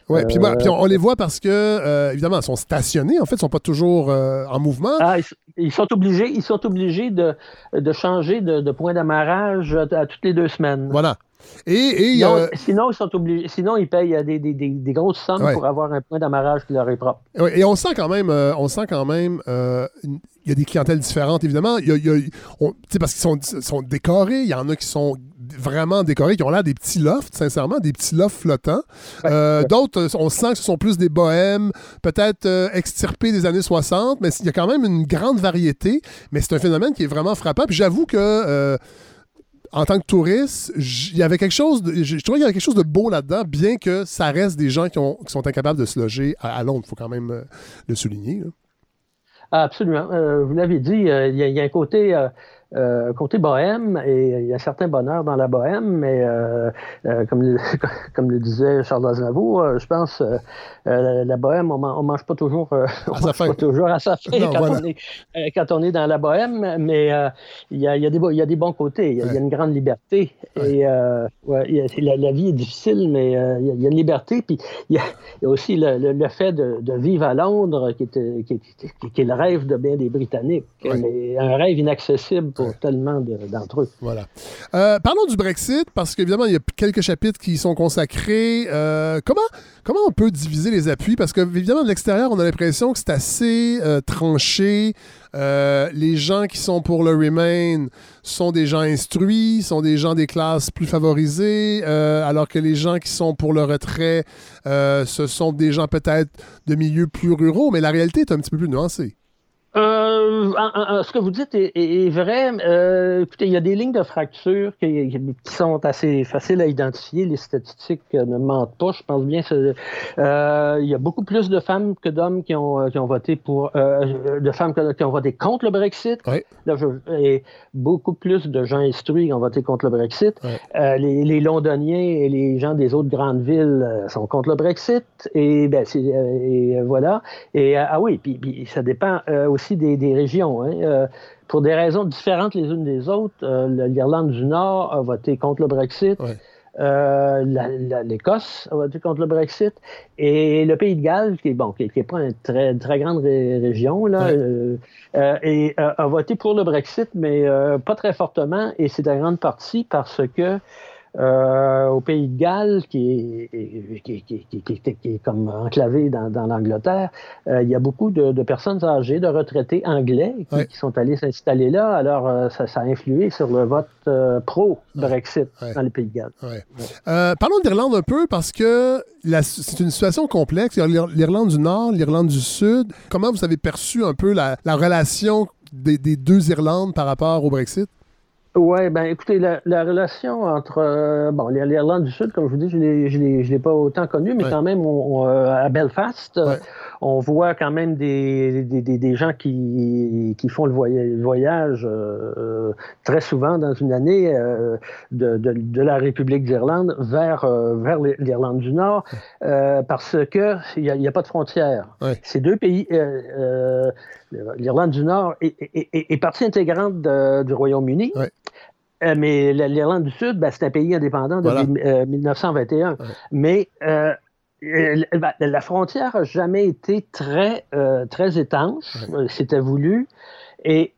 Ouais, puis, puis on, on les voit parce que, évidemment, ils sont stationnés. En fait, ils sont pas toujours en mouvement. Ah, ils, ils sont obligés, ils sont obligés de, de changer de, de point d'amarrage à toutes les deux semaines. Voilà. Et, et il y Sinon, ils sont obligés, sinon, ils payent euh, des, des, des, des grosses sommes Ouais. pour avoir un point d'amarrage qui leur est propre. Et on sent quand même, euh, on sent quand même, euh, il y a des clientèles différentes, évidemment. Y a, y on- parce qu'ils sont, sont décorés. Il y en a qui sont vraiment décorés, qui ont l'air des petits lofts, sincèrement, des petits lofts flottants. Euh, D'autres, euh, on sent que ce sont plus des bohèmes, peut-être euh, extirpés des années 60, mais il y a quand même une grande variété. Mais c'est un phénomène qui est vraiment frappant. Puis j'avoue que. euh, en tant que touriste, il y avait quelque chose, de, je, trouvais qu'il y avait quelque chose de beau là-dedans, bien que ça reste des gens qui, ont- qui sont incapables de se loger à, Londres. Il faut quand même euh, le souligner. Absolument. Euh, vous l'avez dit, euh, il y, a- un côté, euh, côté bohème et il y a un certain bonheur dans la bohème, mais euh, euh, comme, le, comme le disait Charles Aznavour, euh, je pense euh, euh, la bohème, on, man- on mange pas toujours, euh, on À sa mange fin. pas toujours à sa fin Non, quand, voilà. on est, euh, quand on est dans la bohème, mais euh, il, y a, y a y a des bons côtés, il y a, il y a une grande liberté. Et euh, ouais, a- la, la vie est difficile, mais euh, il, y a, une liberté. Puis il y a, aussi le, le- le fait de, de vivre à Londres, qui, est- qui- qui est le rêve de bien des Britanniques, mais un rêve inaccessible pour tellement de- d'entre eux. Voilà. Euh, parlons du Brexit, parce qu'évidemment, il y a quelques chapitres qui y sont consacrés. Euh, comment, comment on peut diviser les appuis? Parce que, évidemment, de l'extérieur, on a l'impression que c'est assez euh, tranché. Euh, les gens qui sont pour le Remain sont des gens instruits, sont des gens des classes plus favorisées, euh, alors que les gens qui sont pour le retrait, euh, ce sont des gens peut-être de milieux plus ruraux, mais la réalité est un petit peu plus nuancée. Euh, Euh, ce que vous dites est, vrai. Euh, écoutez, il y a des lignes de fracture qui, sont assez faciles à identifier. Les statistiques ne mentent pas. Je pense bien que euh, il y a beaucoup plus de femmes que d'hommes qui ont, qui ont voté pour, de femmes qui ont voté contre le Brexit. et beaucoup plus de gens instruits qui ont voté contre le Brexit. Les, Londoniens et les gens des autres grandes villes sont contre le Brexit. Et, ben, et voilà. Et ah oui, puis, puis ça dépend aussi des des, régions. Hein. Euh, pour des raisons différentes les unes des autres, euh, l'Irlande du Nord a voté contre le Brexit. Euh, L'Écosse a voté contre le Brexit et le Pays de Galles, qui est bon, qui n'est pas une très, très grande région, là, et, a voté pour le Brexit, mais pas très fortement, et c'est en grande partie parce que euh, au Pays de Galles, qui est, qui, est comme enclavé dans, l'Angleterre, euh, il y a beaucoup de, personnes âgées, de retraités anglais qui, sont allés s'installer là. Alors, euh, ça, a influé sur le vote pro-Brexit dans les Pays de Galles. parlons d'Irlande un peu parce que c'est une situation complexe. Il y a l'Irlande du Nord, l'Irlande du Sud. Comment vous avez perçu un peu la, relation des, des deux Irlandes par rapport au Brexit? Oui, ben écoutez, la, relation entre euh, bon l'Irlande du Sud, comme je vous dis, je ne l'ai pas autant connue, mais quand même euh, à Belfast, euh, on voit quand même des, des, des, gens qui, qui font le voyage, très souvent dans une année de, de, de, la République d'Irlande vers, vers l'Irlande du Nord, parce que il n'y a, a, pas de frontières. Ces deux pays, l'Irlande du Nord est, est, est, partie intégrante du Royaume-Uni. Euh, mais l'Irlande du Sud, ben, c'est un pays indépendant depuis 1921. Euh, mais euh, ben, la frontière n'a jamais été très, très étanche. C'était voulu. Et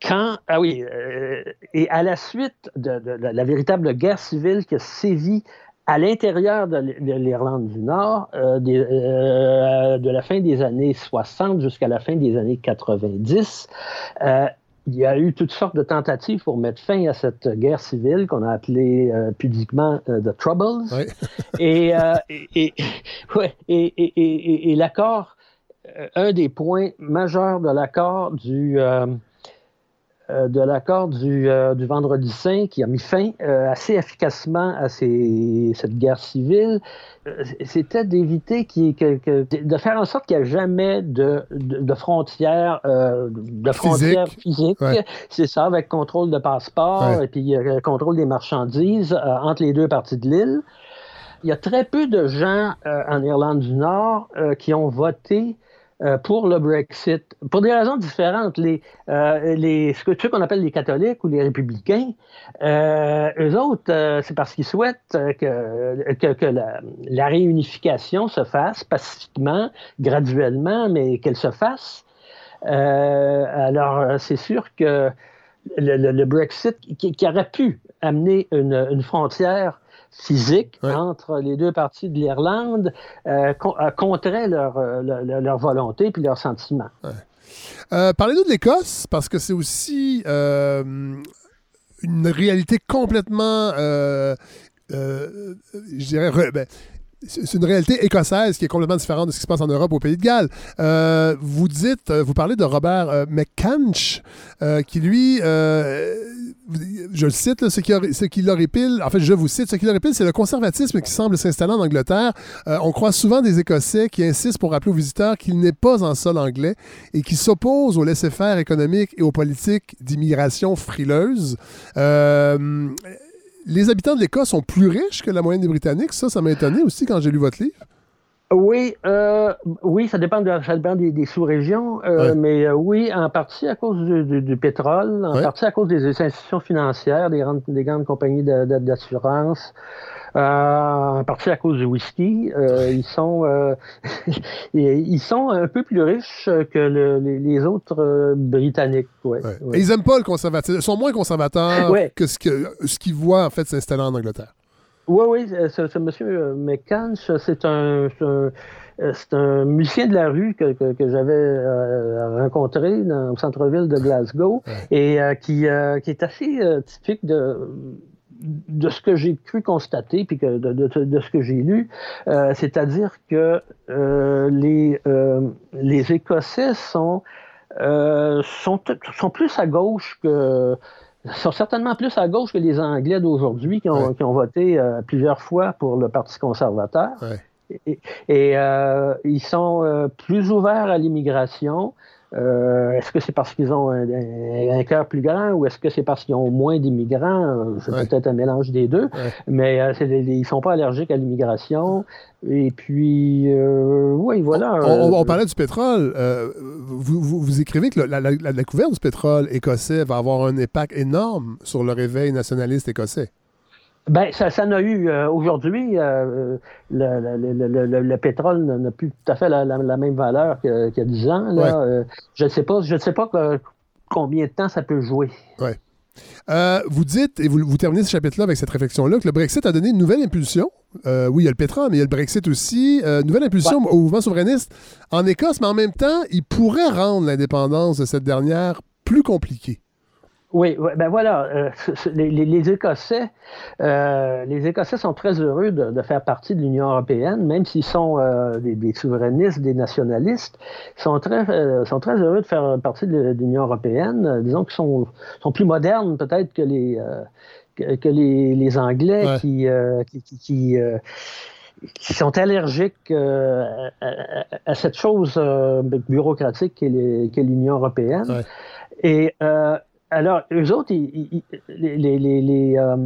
quand. Ah oui. et à la suite de, la véritable guerre civile qui a sévi à l'intérieur de l'Irlande du Nord, de la fin des années 60 jusqu'à la fin des années 90, il y a eu toutes sortes de tentatives pour mettre fin à cette guerre civile qu'on a appelée euh, pudiquement euh, The Troubles. et, euh, et, ouais, et, l'accord, un des points majeurs de l'accord du, euh, de l'accord du, euh, du, Vendredi Saint qui a mis fin euh, assez efficacement à ces, cette guerre civile, c'était d'éviter de faire en sorte qu'il n'y ait jamais de, de, frontières, de frontières physiques. C'est ça, avec contrôle de passeport et puis contrôle des marchandises entre les deux parties de l'île. Il y a très peu de gens en Irlande du Nord qui ont voté euh, pour le Brexit, pour des raisons différentes. Les, euh, les, ce qu'on appelle les catholiques ou les républicains, euh, eux autres, euh, c'est parce qu'ils souhaitent que, que, que la, la, réunification se fasse pacifiquement, graduellement, mais qu'elle se fasse. alors, c'est sûr que le, le, Brexit, qui, qui, aurait pu amener une, une frontière physique entre les deux parties de l'Irlande euh, euh contraient leur, euh, leur, volonté puis leurs sentiments. Euh, parlez-nous de l'Écosse, parce que c'est aussi une réalité complètement, je dirais, ben, c'est une réalité écossaise qui est complètement différente de ce qui se passe en Europe au Pays de Galles. Euh, vous dites, euh, vous parlez de Robert euh, McCanch, qui lui, je le cite, ce, qui ce qui en fait, je vous cite, ce qui leur épile, c'est le conservatisme qui semble s'installer en Angleterre. on croit souvent des Écossais qui insistent pour rappeler aux visiteurs qu'il n'est pas en sol anglais et qui s'opposent au laisser-faire économique et aux politiques d'immigration frileuse les habitants de l'Écosse sont plus riches que la moyenne des Britanniques. Ça, ça m'a étonné aussi quand j'ai lu votre livre. Oui, euh, oui, ça dépend, des, sous-régions, euh, mais euh, oui, en partie à cause du, pétrole, en partie à cause des institutions financières, des, des grandes compagnies d'assurance, en partie à cause du whisky. Euh, ils sont euh, ils sont un peu plus riches que les, autres Britanniques. Ouais, Et ils n'aiment pas le conservatisme. Ils sont moins conservateurs que ce qu'ils voient en fait s'installer en Angleterre. Oui, oui, ce, monsieur McCann, c'est un, c'est un musicien de la rue que, que, j'avais rencontré dans, au centre-ville de Glasgow et qui, qui est assez typique de de ce que j'ai cru constater, puis que de, de, ce que j'ai lu, euh, c'est-à-dire que euh, les, euh, les Écossais sont sont, sont plus à gauche que sont certainement plus à gauche que les Anglais d'aujourd'hui qui, Ouais. qui ont voté plusieurs fois pour le Parti conservateur. Ouais. Et, et, ils sont plus ouverts à l'immigration. Euh, est-ce que c'est parce qu'ils ont un, un- un cœur plus grand ou est-ce que c'est parce qu'ils ont moins d'immigrants? C'est Ouais. peut-être un mélange des deux. Ouais. Mais euh, c'est ils ne sont pas allergiques à l'immigration. Et puis, euh, oui, voilà. On, on- on parlait du pétrole. vous, vous- vous écrivez que le- la, la- la découverte du pétrole écossais va avoir un impact énorme sur le réveil nationaliste écossais. Ben, ça, ça en a eu euh, aujourd'hui. euh, le, le- le- le- le- le pétrole n'a n'a plus tout à fait la, la- la même valeur qu'il y a 10 ans. Là. Ouais. Euh, je ne sais pas, je ne sais pas que- combien de temps ça peut jouer. Euh, vous dites, et vous, vous terminez ce chapitre-là avec cette réflexion-là, que le Brexit a donné une nouvelle impulsion. Oui, il y a le pétrole, mais il y a le Brexit aussi. Nouvelle impulsion au mouvement souverainiste en Écosse, mais en même temps, il pourrait rendre l'indépendance de cette dernière plus compliquée. Oui, ben voilà, euh, les, les- les Écossais, euh, les Écossais sont très heureux de, de faire partie de l'Union européenne, même s'ils sont euh, des, des souverainistes, des nationalistes, sont très, euh, sont très heureux de faire partie de l'Union européenne. Euh, disons qu'ils sont, sont plus modernes peut-être que les euh, que, que les, les Anglais Ouais. qui, euh, qui, qui- qui, euh, qui sont allergiques euh, à, à- cette chose euh, bureaucratique qu'est l'Union européenne. Ouais. Et euh, alors, eux autres, ils- ils- ils- les, les, les, les, euh,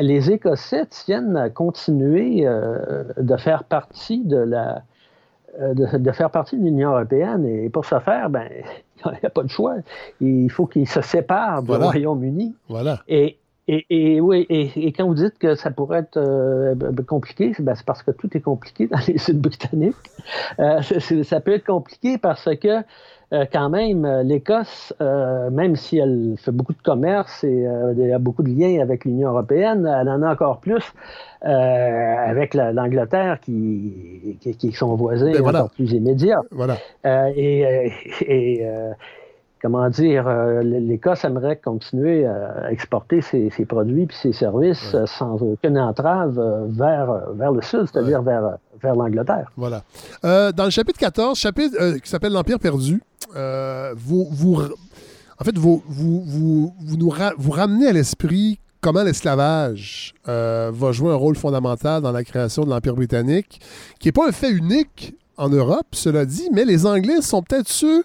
les Écossais tiennent à continuer euh, de faire partie de la euh, de, de faire partie de l'Union européenne. Et pour ce faire, ben, il n'y a pas de choix. Il faut qu'ils se séparent du Voilà. Royaume-Uni. Voilà. Et, et, et oui, et, et quand vous dites que ça pourrait être euh, compliqué, c'est ben, c'est parce que tout est compliqué dans les îles britanniques. Euh, ça peut être compliqué parce que euh, quand même, l'Écosse, euh, même si elle fait beaucoup de commerce et euh, y a beaucoup de liens avec l'Union européenne, elle en a encore plus euh, avec la- l'Angleterre qui, qui, qui est son voisin Ben voilà. encore plus immédiat. Voilà. Euh, et et, euh, comment dire, euh, l'Écosse aimerait continuer à exporter ses, ses produits puis ses services euh, sans aucune entrave euh, vers, euh, vers le sud, c'est-à-dire vers, euh, vers l'Angleterre. Voilà. Euh, dans le chapitre 14, chapitre euh, qui s'appelle L'Empire perdu, euh, vous, vous, en fait, vous, vous, vous, vous nous ra- vous ramenez à l'esprit comment l'esclavage euh, va jouer un rôle fondamental dans la création de l'Empire britannique, qui n'est pas un fait unique en Europe, cela dit, mais les Anglais sont peut-être ceux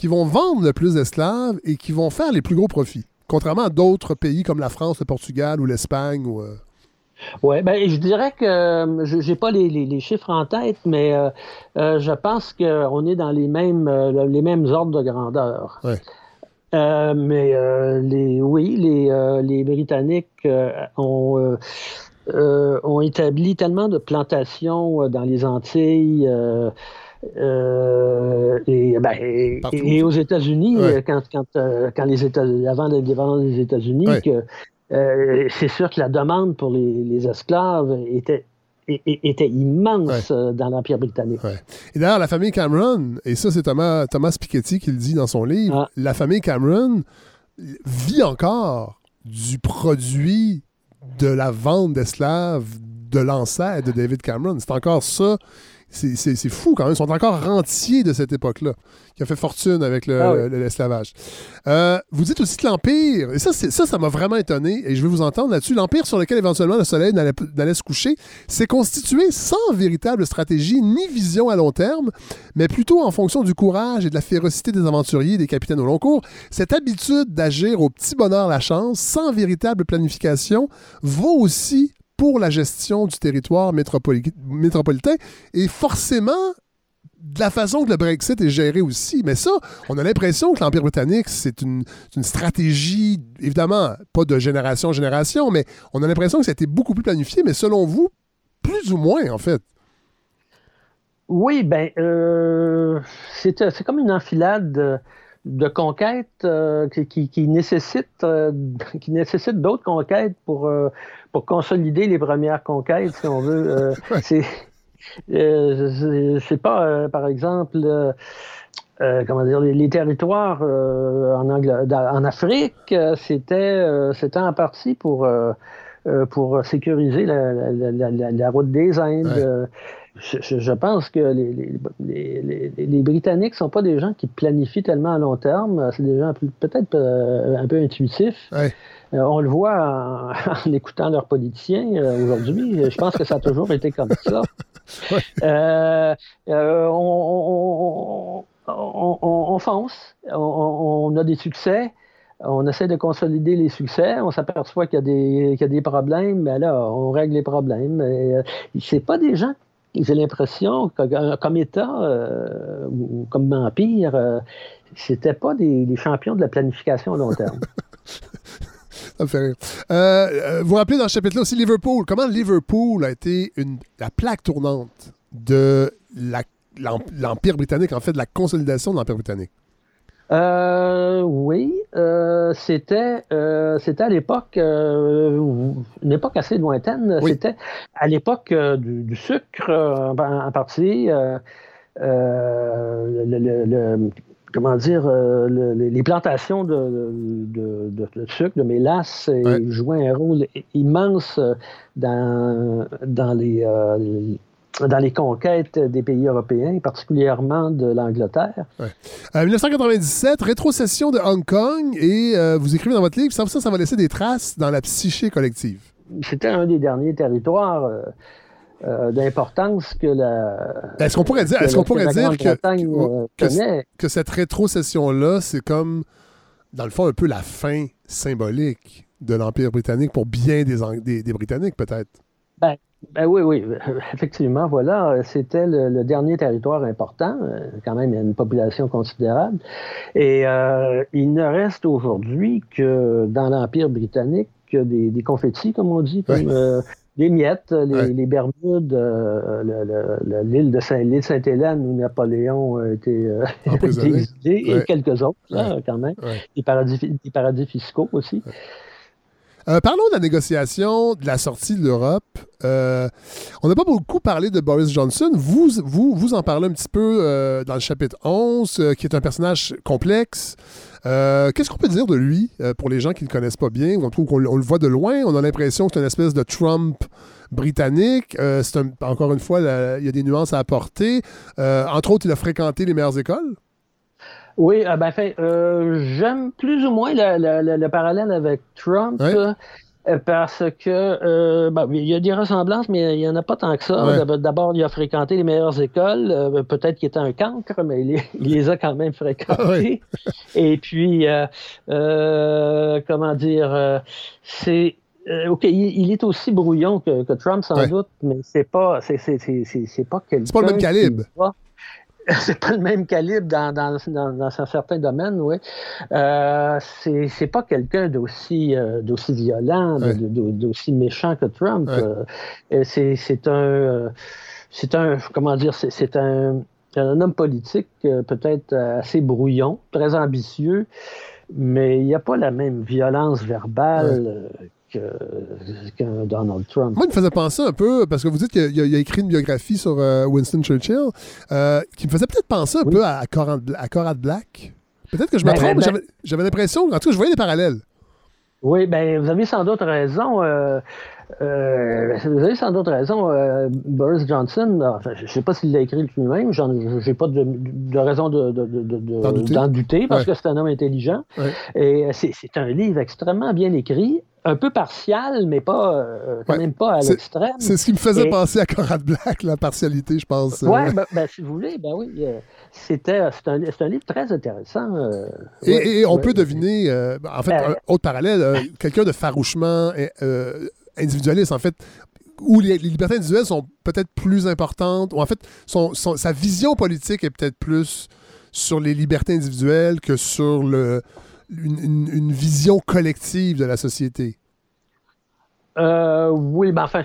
qui vont vendre le plus d'esclaves et qui vont faire les plus gros profits, contrairement à d'autres pays comme la France, le Portugal ou l'Espagne. Ou, euh, Oui, ben, je dirais que euh, je n'ai pas les, les- les chiffres en tête, mais euh, euh, je pense qu'on est dans les mêmes, les mêmes ordres de grandeur. Ouais. Mais les, oui, les, les Britanniques ont, ont établi tellement de plantations dans les Antilles. Euh, et, ben, et- Partout. et aux États-Unis, Ouais. euh, quand, quand, euh, quand les États, avant l'indépendance des États-Unis, Ouais. euh, c'est sûr que la demande pour les, les esclaves était, immense dans l'Empire britannique. Ouais. Et d'ailleurs, la famille Cameron, et ça, c'est Thomas, Thomas Piketty qui le dit dans son livre, Ah. la famille Cameron vit encore du produit de la vente d'esclaves de l'ancêtre de David Cameron. C'est encore ça. C'est fou quand même. Ils sont encore rentiers de cette époque-là, qui a fait fortune avec le- Ah oui. le- l'esclavage. Euh, vous dites aussi que l'Empire, et ça, c'est- ça, ça m'a vraiment étonné, et je veux vous entendre là-dessus, l'Empire sur lequel éventuellement le soleil n'allait se coucher, s'est constitué sans véritable stratégie ni vision à long terme, mais plutôt en fonction du courage et de la férocité des aventuriers et des capitaines au long cours. Cette habitude d'agir au petit bonheur la chance, sans véritable planification, vaut aussi pour la gestion du territoire métropoli- métropolitain et forcément de la façon que le Brexit est géré aussi. Mais ça, on a l'impression que l'Empire britannique, c'est une, stratégie, évidemment, pas de génération en génération, mais on a l'impression que ça a été beaucoup plus planifié, mais selon vous, plus ou moins, en fait. Oui, ben, euh, c'est comme une enfilade de, conquêtes euh, qui, qui, qui nécessite, euh, qui nécessite d'autres conquêtes pour, euh, pour consolider les premières conquêtes, si on veut. Euh, c'est euh, c'est- c'est pas, euh, par exemple, euh, euh, comment dire, les, les territoires euh, en, en Afrique, euh, c'était euh, c'était en partie pour, pour sécuriser la, la- la- la- la route des Indes. Ouais. Je, je pense que les, les, les, les Britanniques ne sont pas des gens qui planifient tellement à long terme. C'est des gens peut-être euh, un peu intuitifs. Ouais. Euh, on le voit en, en écoutant leurs politiciens euh, aujourd'hui. Je pense que ça a toujours été comme ça. Ouais. On, on, on, on- on fonce, on, a des succès, on essaie de consolider les succès, on s'aperçoit qu'il y, a des- qu'il y a des problèmes, mais là, on règle les problèmes. C'est pas des gens, j'ai l'impression, que- euh, comme État euh, ou comme empire, euh, c'était pas des, champions de la planification à long terme. Ça me fait rire. Euh, euh, vous vous rappelez dans ce chapitre-là aussi Liverpool. Comment Liverpool a été la plaque tournante de l'Empire britannique, en fait, de la consolidation de l'Empire britannique? Euh, oui, euh, c'était euh, c'était à l'époque euh, une époque assez lointaine. Oui. C'était à l'époque euh, du, du sucre euh, en, en partie. euh, euh, le, le- le- comment dire euh, le- le- les plantations de, de, de- de sucre, de mélasse, jouaient un rôle immense dans dans les euh, dans les conquêtes des pays européens, particulièrement de l'Angleterre. Euh, 1997, rétrocession de Hong Kong, et euh, vous écrivez dans votre livre, ça, ça, va laisser des traces dans la psyché collective. c'était un des derniers territoires euh, euh, d'importance que la. Est-ce qu'on pourrait dire, que est-ce qu'on pourrait dire que, euh, que, cette rétrocession-là, c'est comme, dans le fond, un peu la fin symbolique de l'Empire britannique pour bien des, des, des Britanniques, peut-être? Ben oui, oui, effectivement, voilà, c'était le, le dernier territoire important. euh, Quand même, il y a une population considérable. Et euh, il ne reste aujourd'hui que dans l'Empire britannique que des, des confettis, comme on dit, comme Ouais. euh, miettes, les, Ouais. les Bermudes, euh, le- le- le- l'île de Saint, Sainte-Hélène où Napoléon a été, euh, été exilé, Ouais. et quelques autres, là, quand même. Ouais. Des, paradis, des paradis fiscaux aussi. Euh, parlons de la négociation de la sortie de l'Europe. Euh, on n'a pas beaucoup parlé de Boris Johnson. Vous, vous, vous en parlez un petit peu euh, dans le chapitre 11, euh, qui est un personnage complexe. Qu'est-ce qu'on peut dire de lui pour les gens qui ne le connaissent pas bien? On trouve qu'on le- voit de loin? On a l'impression que c'est une espèce de Trump britannique. Encore une fois, il y a des nuances à apporter. Entre autres, il a fréquenté les meilleures écoles. Oui, ah ben, fait, euh, j'aime plus ou moins le, le- le- le parallèle avec Trump. Euh, Parce que euh, ben, il y a des ressemblances, mais il n'y en a pas tant que ça. D'abord, il a fréquenté les meilleures écoles. euh, Peut-être qu'il était un cancre, mais il, les- il les a quand même fréquentées. Ouais. Et puis, comment dire, c'est. OK, il, est aussi brouillon que, que Trump, sans Ouais. doute, mais c'est pas, c'est, c'est, c'est, c'est, c'est pas quelqu'un. C'est pas le même qui calibre. va- c'est pas le même calibre dans, dans, dans, dans un certain domaine, oui. Euh, c'est, pas quelqu'un d'aussi, euh, d'aussi violent, d'aussi méchant que Trump. Euh, c'est, un, c'est un, comment dire, c'est, un, un homme politique peut-être assez brouillon, très ambitieux, mais il n'y a pas la même violence verbale qu'un Donald Trump. Moi, il me faisait penser un peu, parce que vous dites qu'il a, écrit une biographie sur euh, Winston Churchill, euh, qui me faisait peut-être penser un Oui. peu à, à Conrad, Black. Peut-être que je me Ben, trompe, ben, mais ben- j'avais- j'avais l'impression, en tout cas, je voyais des parallèles. Oui, ben vous avez sans doute raison. euh, euh, vous avez sans doute raison. euh, Boris Johnson, enfin, je ne sais pas s'il l'a écrit lui-même, j'en j'ai pas de, de raison de, de- de- de- D'en douter. d'en douter, parce Ouais. que c'est un homme intelligent. Ouais. Et euh, c'est c'est un livre extrêmement bien écrit, un peu partial, mais pas euh, quand Ouais. même pas à C'est- l'extrême. C'est ce qui me faisait Et- penser à Conrad Black, la partialité, je pense. Oui, Euh, ben, ben, si vous voulez, ben oui. euh, C'était c'est un, c'est un livre très intéressant. euh, et, ouais, et on ouais. peut deviner, euh, en fait, Euh, un autre parallèle, euh, quelqu'un de farouchement euh, individualiste, en fait, où les, libertés individuelles sont peut-être plus importantes, ou en fait, son- sa vision politique est peut-être plus sur les libertés individuelles que sur le, une vision collective de la société. Euh, oui, ben enfin,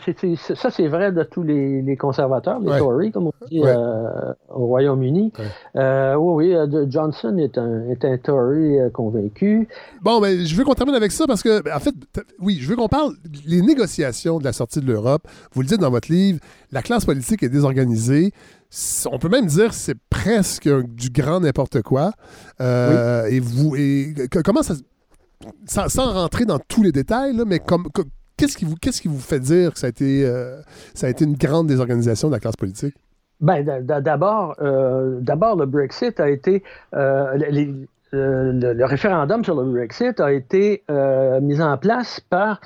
ça c'est vrai de tous les, les conservateurs, les Ouais. Tories, comme on dit Ouais. euh, au Royaume-Uni. Ouais. Euh, oui, oui, Johnson est un, est un Tory convaincu. Bon, ben, je veux qu'on termine avec ça parce que, ben, en fait, oui, je veux qu'on parle les négociations de la sortie de l'Europe. Vous le dites dans votre livre, la classe politique est désorganisée. On peut même dire que c'est presque du grand n'importe quoi. Et vous, et comment ça, sans, sans rentrer dans tous les détails, là, mais comme, qu'est-ce qui, vous, qui vous fait dire que ça a, été, euh, ça a été une grande désorganisation de la classe politique? Ben, euh, d'abord, le Brexit a été. euh, le, référendum sur le Brexit a été mis en place par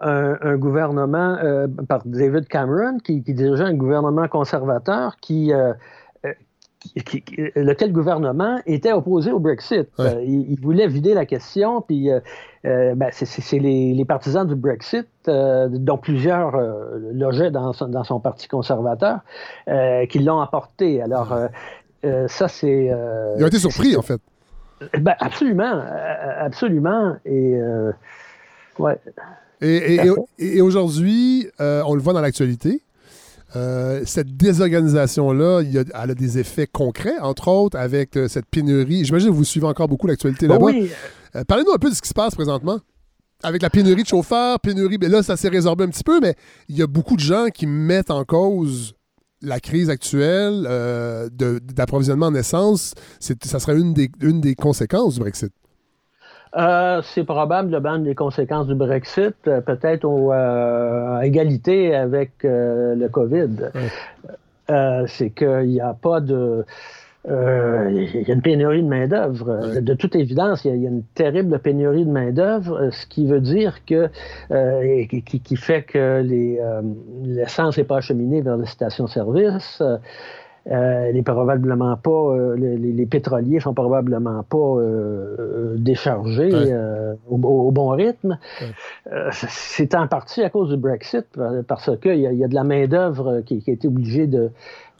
un, gouvernement, par David Cameron, qui, dirigeait un gouvernement conservateur qui. Qui- lequel gouvernement était opposé au Brexit. Ouais. Euh, il, il voulait vider la question, puis euh, euh, ben, c'est- les, les partisans du Brexit, euh, dont plusieurs logeaient dans son, dans son parti conservateur, qui l'ont apporté. Alors, ça, c'est. Ils ont été surpris, en fait. ben, absolument, absolument. Et. ouais. Et, et- Tout à et- et aujourd'hui, on le voit dans l'actualité. Euh, cette désorganisation-là, elle a des effets concrets, entre autres avec euh, cette pénurie. J'imagine que vous suivez encore beaucoup l'actualité Ben là-bas. oui, Euh, Parlez-nous un peu de ce qui se passe présentement. Avec la pénurie de chauffeurs, pénurie, ben là, ça s'est résorbé un petit peu, mais il y a beaucoup de gens qui mettent en cause la crise actuelle d'approvisionnement en essence. Ça serait une des, une des conséquences du Brexit. Euh, c'est probablement une des conséquences du Brexit, euh, peut-être au, euh, à égalité avec euh, le COVID. C'est qu'il n'y a pas de. Il y a une pénurie de main-d'œuvre. De toute évidence, il y, a, il y a une terrible pénurie de main-d'œuvre, ce qui veut dire que. qui, fait que les, l'essence n'est pas acheminée vers les stations-service. Euh, probablement pas, euh, les, les- pétroliers sont probablement pas euh, euh, déchargés Ouais. euh, au, au bon rythme. Ouais. Euh, c'est en partie à cause du Brexit, parce qu'il y, a- y a de la main-d'œuvre qui, qui a été obligée de.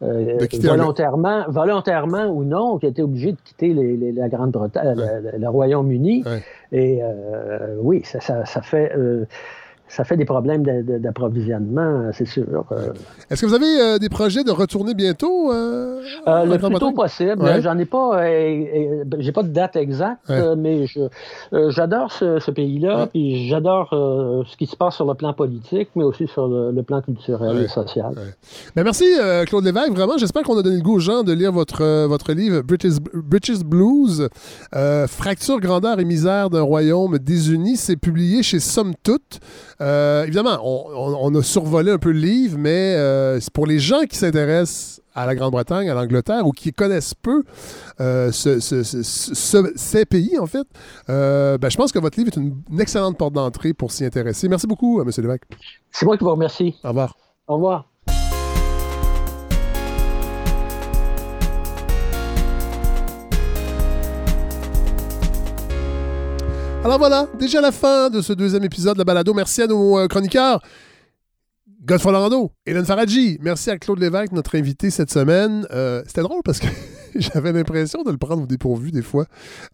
euh, De volontairement, volontairement ou non, qui a été obligée de quitter les- les- la Grande-Bretagne, le- le, le Royaume-Uni. Et euh, oui, ça, ça- ça fait. Euh, ça fait des problèmes d'approvisionnement, c'est sûr. Euh, Est-ce que vous avez euh, des projets de retourner bientôt? Euh, le plus tôt possible. Ouais. J'en ai pas, euh, euh, j'ai pas de date exacte, Ouais. mais euh, j'adore ce, ce pays-là, Ouais. puis j'adore euh, ce qui se passe sur le plan politique, mais aussi sur le, le plan culturel Ouais. et social. Ben, merci, euh, Claude Lévesque. Vraiment, j'espère qu'on a donné le goût aux gens de lire votre, votre livre British, British Blues, euh, Fracture, grandeur et misère d'un royaume désuni. C'est publié chez Somme Toute. Euh, évidemment, on, on- on a survolé un peu le livre, mais euh, c'est pour les gens qui s'intéressent à la Grande-Bretagne, à l'Angleterre, ou qui connaissent peu euh, ce- ce- ce- ce- ces pays, en fait, euh, ben, je pense que votre livre est une, une excellente porte d'entrée pour s'y intéresser. Merci beaucoup, euh, M. Lévesque. C'est moi qui vous remercie. Au revoir. Au revoir. Alors voilà, déjà la fin de ce deuxième épisode de la balado. Merci à nos chroniqueurs. Godfrey Hélène Faradji. Merci à Claude Lévesque, notre invité cette semaine. Euh, C'était drôle parce que j'avais l'impression de le prendre au dépourvu des fois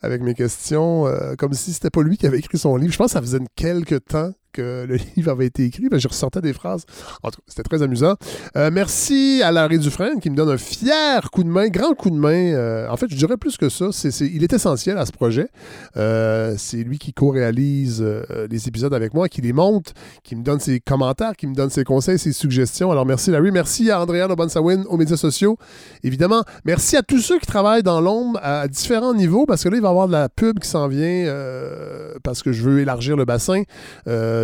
avec mes questions, euh, comme si c'était pas lui qui avait écrit son livre. Je pense que ça faisait quelques temps que le livre avait été écrit. Ben, je ressortais des phrases. C'était très amusant. Euh, merci à Larry Dufresne qui me donne un fier coup de main, grand coup de main. Euh, en fait, je dirais plus que ça. Il est essentiel à ce projet. Euh, c'est lui qui co-réalise les épisodes avec moi, qui les monte, qui me donne ses commentaires, qui me donne ses conseils, ses suggestions. Alors merci Larry, merci à Andrea Lobansawin aux médias sociaux, évidemment. Merci à tous ceux qui travaillent dans l'ombre à différents niveaux, parce que là, il va y avoir de la pub qui s'en vient, parce que je veux élargir le bassin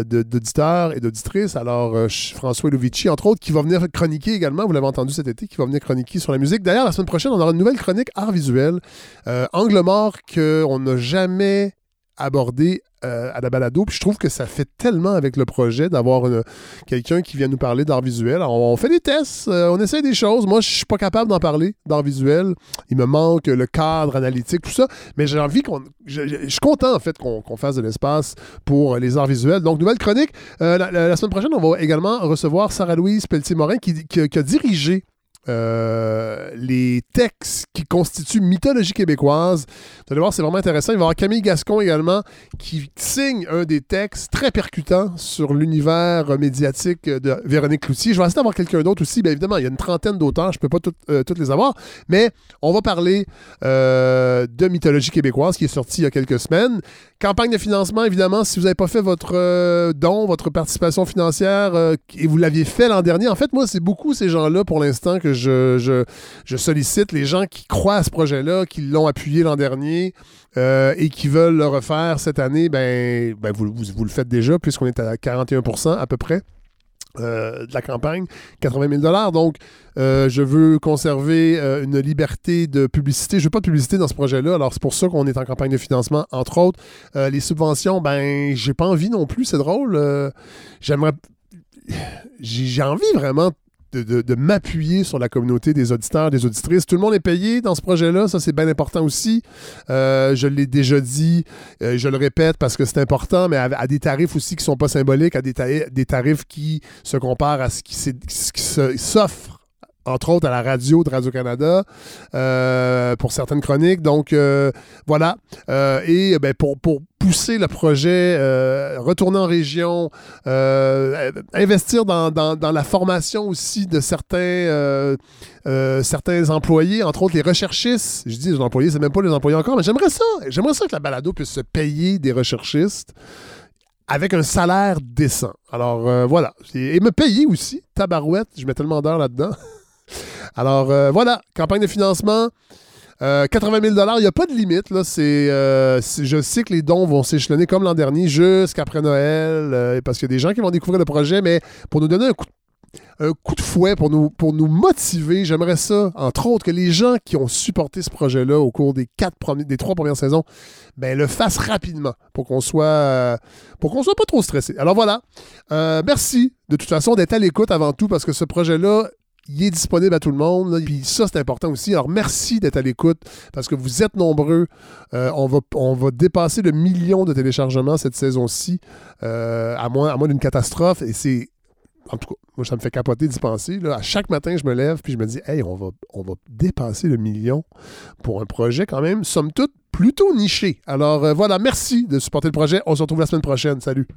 de- d'auditeurs et d'auditrices. Alors euh, François Lovici, entre autres, qui va venir chroniquer également, vous l'avez entendu cet été, qui va venir chroniquer sur la musique. D'ailleurs, la semaine prochaine, on aura une nouvelle chronique art visuel, euh, angle mort qu'on n'a jamais abordé euh, à la balado. Puis je trouve que ça fait tellement avec le projet d'avoir quelqu'un qui vient nous parler d'art visuel. On fait des tests, euh, on essaie des choses. Moi, je suis pas capable d'en parler d'art visuel. Il me manque le cadre analytique, tout ça. Mais j'ai envie qu'on. Je, suis content, en fait, qu'on fasse de l'espace pour les arts visuels. Donc, nouvelle chronique. Euh, la, semaine prochaine, on va également recevoir Sarah-Louise Pelletier-Morin qui a dirigé euh, les textes qui constituent mythologie québécoise. Vous allez voir, c'est vraiment intéressant. Il va y avoir Camille Gascon également qui signe un des textes très percutants sur l'univers médiatique de Véronique Cloutier. Je vais essayer d'avoir quelqu'un d'autre aussi. Bien évidemment, il y a une trentaine d'auteurs. Je ne peux pas toutes, euh, toutes les avoir. Mais on va parler euh, de mythologie québécoise qui est sorti il y a quelques semaines. Campagne de financement, évidemment, si vous n'avez pas fait votre don, votre participation financière, et vous l'aviez fait l'an dernier. En fait, moi, c'est beaucoup ces gens-là, pour l'instant, que je, sollicite, les gens qui croient à ce projet-là, qui l'ont appuyé l'an dernier euh, et qui veulent le refaire cette année, ben, ben vous, le faites déjà, puisqu'on est à 41% à peu près. euh, de la campagne, 80 000 Donc, euh, je veux conserver une liberté de publicité. Je veux pas de publicité dans ce projet-là. Alors, c'est pour ça qu'on est en campagne de financement, entre autres. Les subventions, ben, j'ai pas envie non plus. C'est drôle. J'aimerais. J'ai j'ai envie vraiment de, de- m'appuyer sur la communauté des auditeurs, des auditrices. Tout le monde est payé dans ce projet-là. Ça, c'est bien important aussi. Euh, je l'ai déjà dit. euh, je le répète parce que c'est important, mais à, des tarifs aussi qui sont pas symboliques, à des, des tarifs qui se comparent à ce qui, s'offre entre autres à la radio de Radio-Canada euh, pour certaines chroniques. Donc, euh, voilà. Euh, et ben, pour, pour pousser le projet, retourner en région, investir dans, dans- la formation aussi de certains, certains employés, entre autres les recherchistes. Je dis les employés, c'est même pas les employés encore, mais j'aimerais ça. J'aimerais ça que la balado puisse se payer des recherchistes avec un salaire décent. Alors voilà. Et me payer aussi. Tabarouette, je mets tellement d'heures là-dedans. Alors euh, voilà, campagne de financement. Euh, 80 000 il n'y a pas de limite. Euh, c'est- je sais que les dons vont s'échelonner comme l'an dernier jusqu'après Noël, euh, parce qu'il y a des gens qui vont découvrir le projet, mais pour nous donner un coup de, fouet, pour nous, motiver, j'aimerais ça, entre autres, que les gens qui ont supporté ce projet-là au cours des, trois premières saisons, ben, le fassent rapidement pour qu'on soit, euh, pour qu'on soit pas trop stressé. Alors voilà. Euh, merci de toute façon d'être à l'écoute avant tout, parce que ce projet-là, il est disponible à tout le monde. Puis ça, c'est important aussi. Alors, merci d'être à l'écoute parce que vous êtes nombreux. Euh, on, va, on va dépasser le million de téléchargements cette saison-ci, euh, à moins, à moins d'une catastrophe. Et c'est. En tout cas, moi, ça me fait capoter d'y penser. là. À chaque matin, je me lève puis je me dis, hey, on va, on va dépasser le million pour un projet quand même, somme toute, plutôt niché. Alors euh, voilà, merci de supporter le projet. On se retrouve la semaine prochaine. Salut.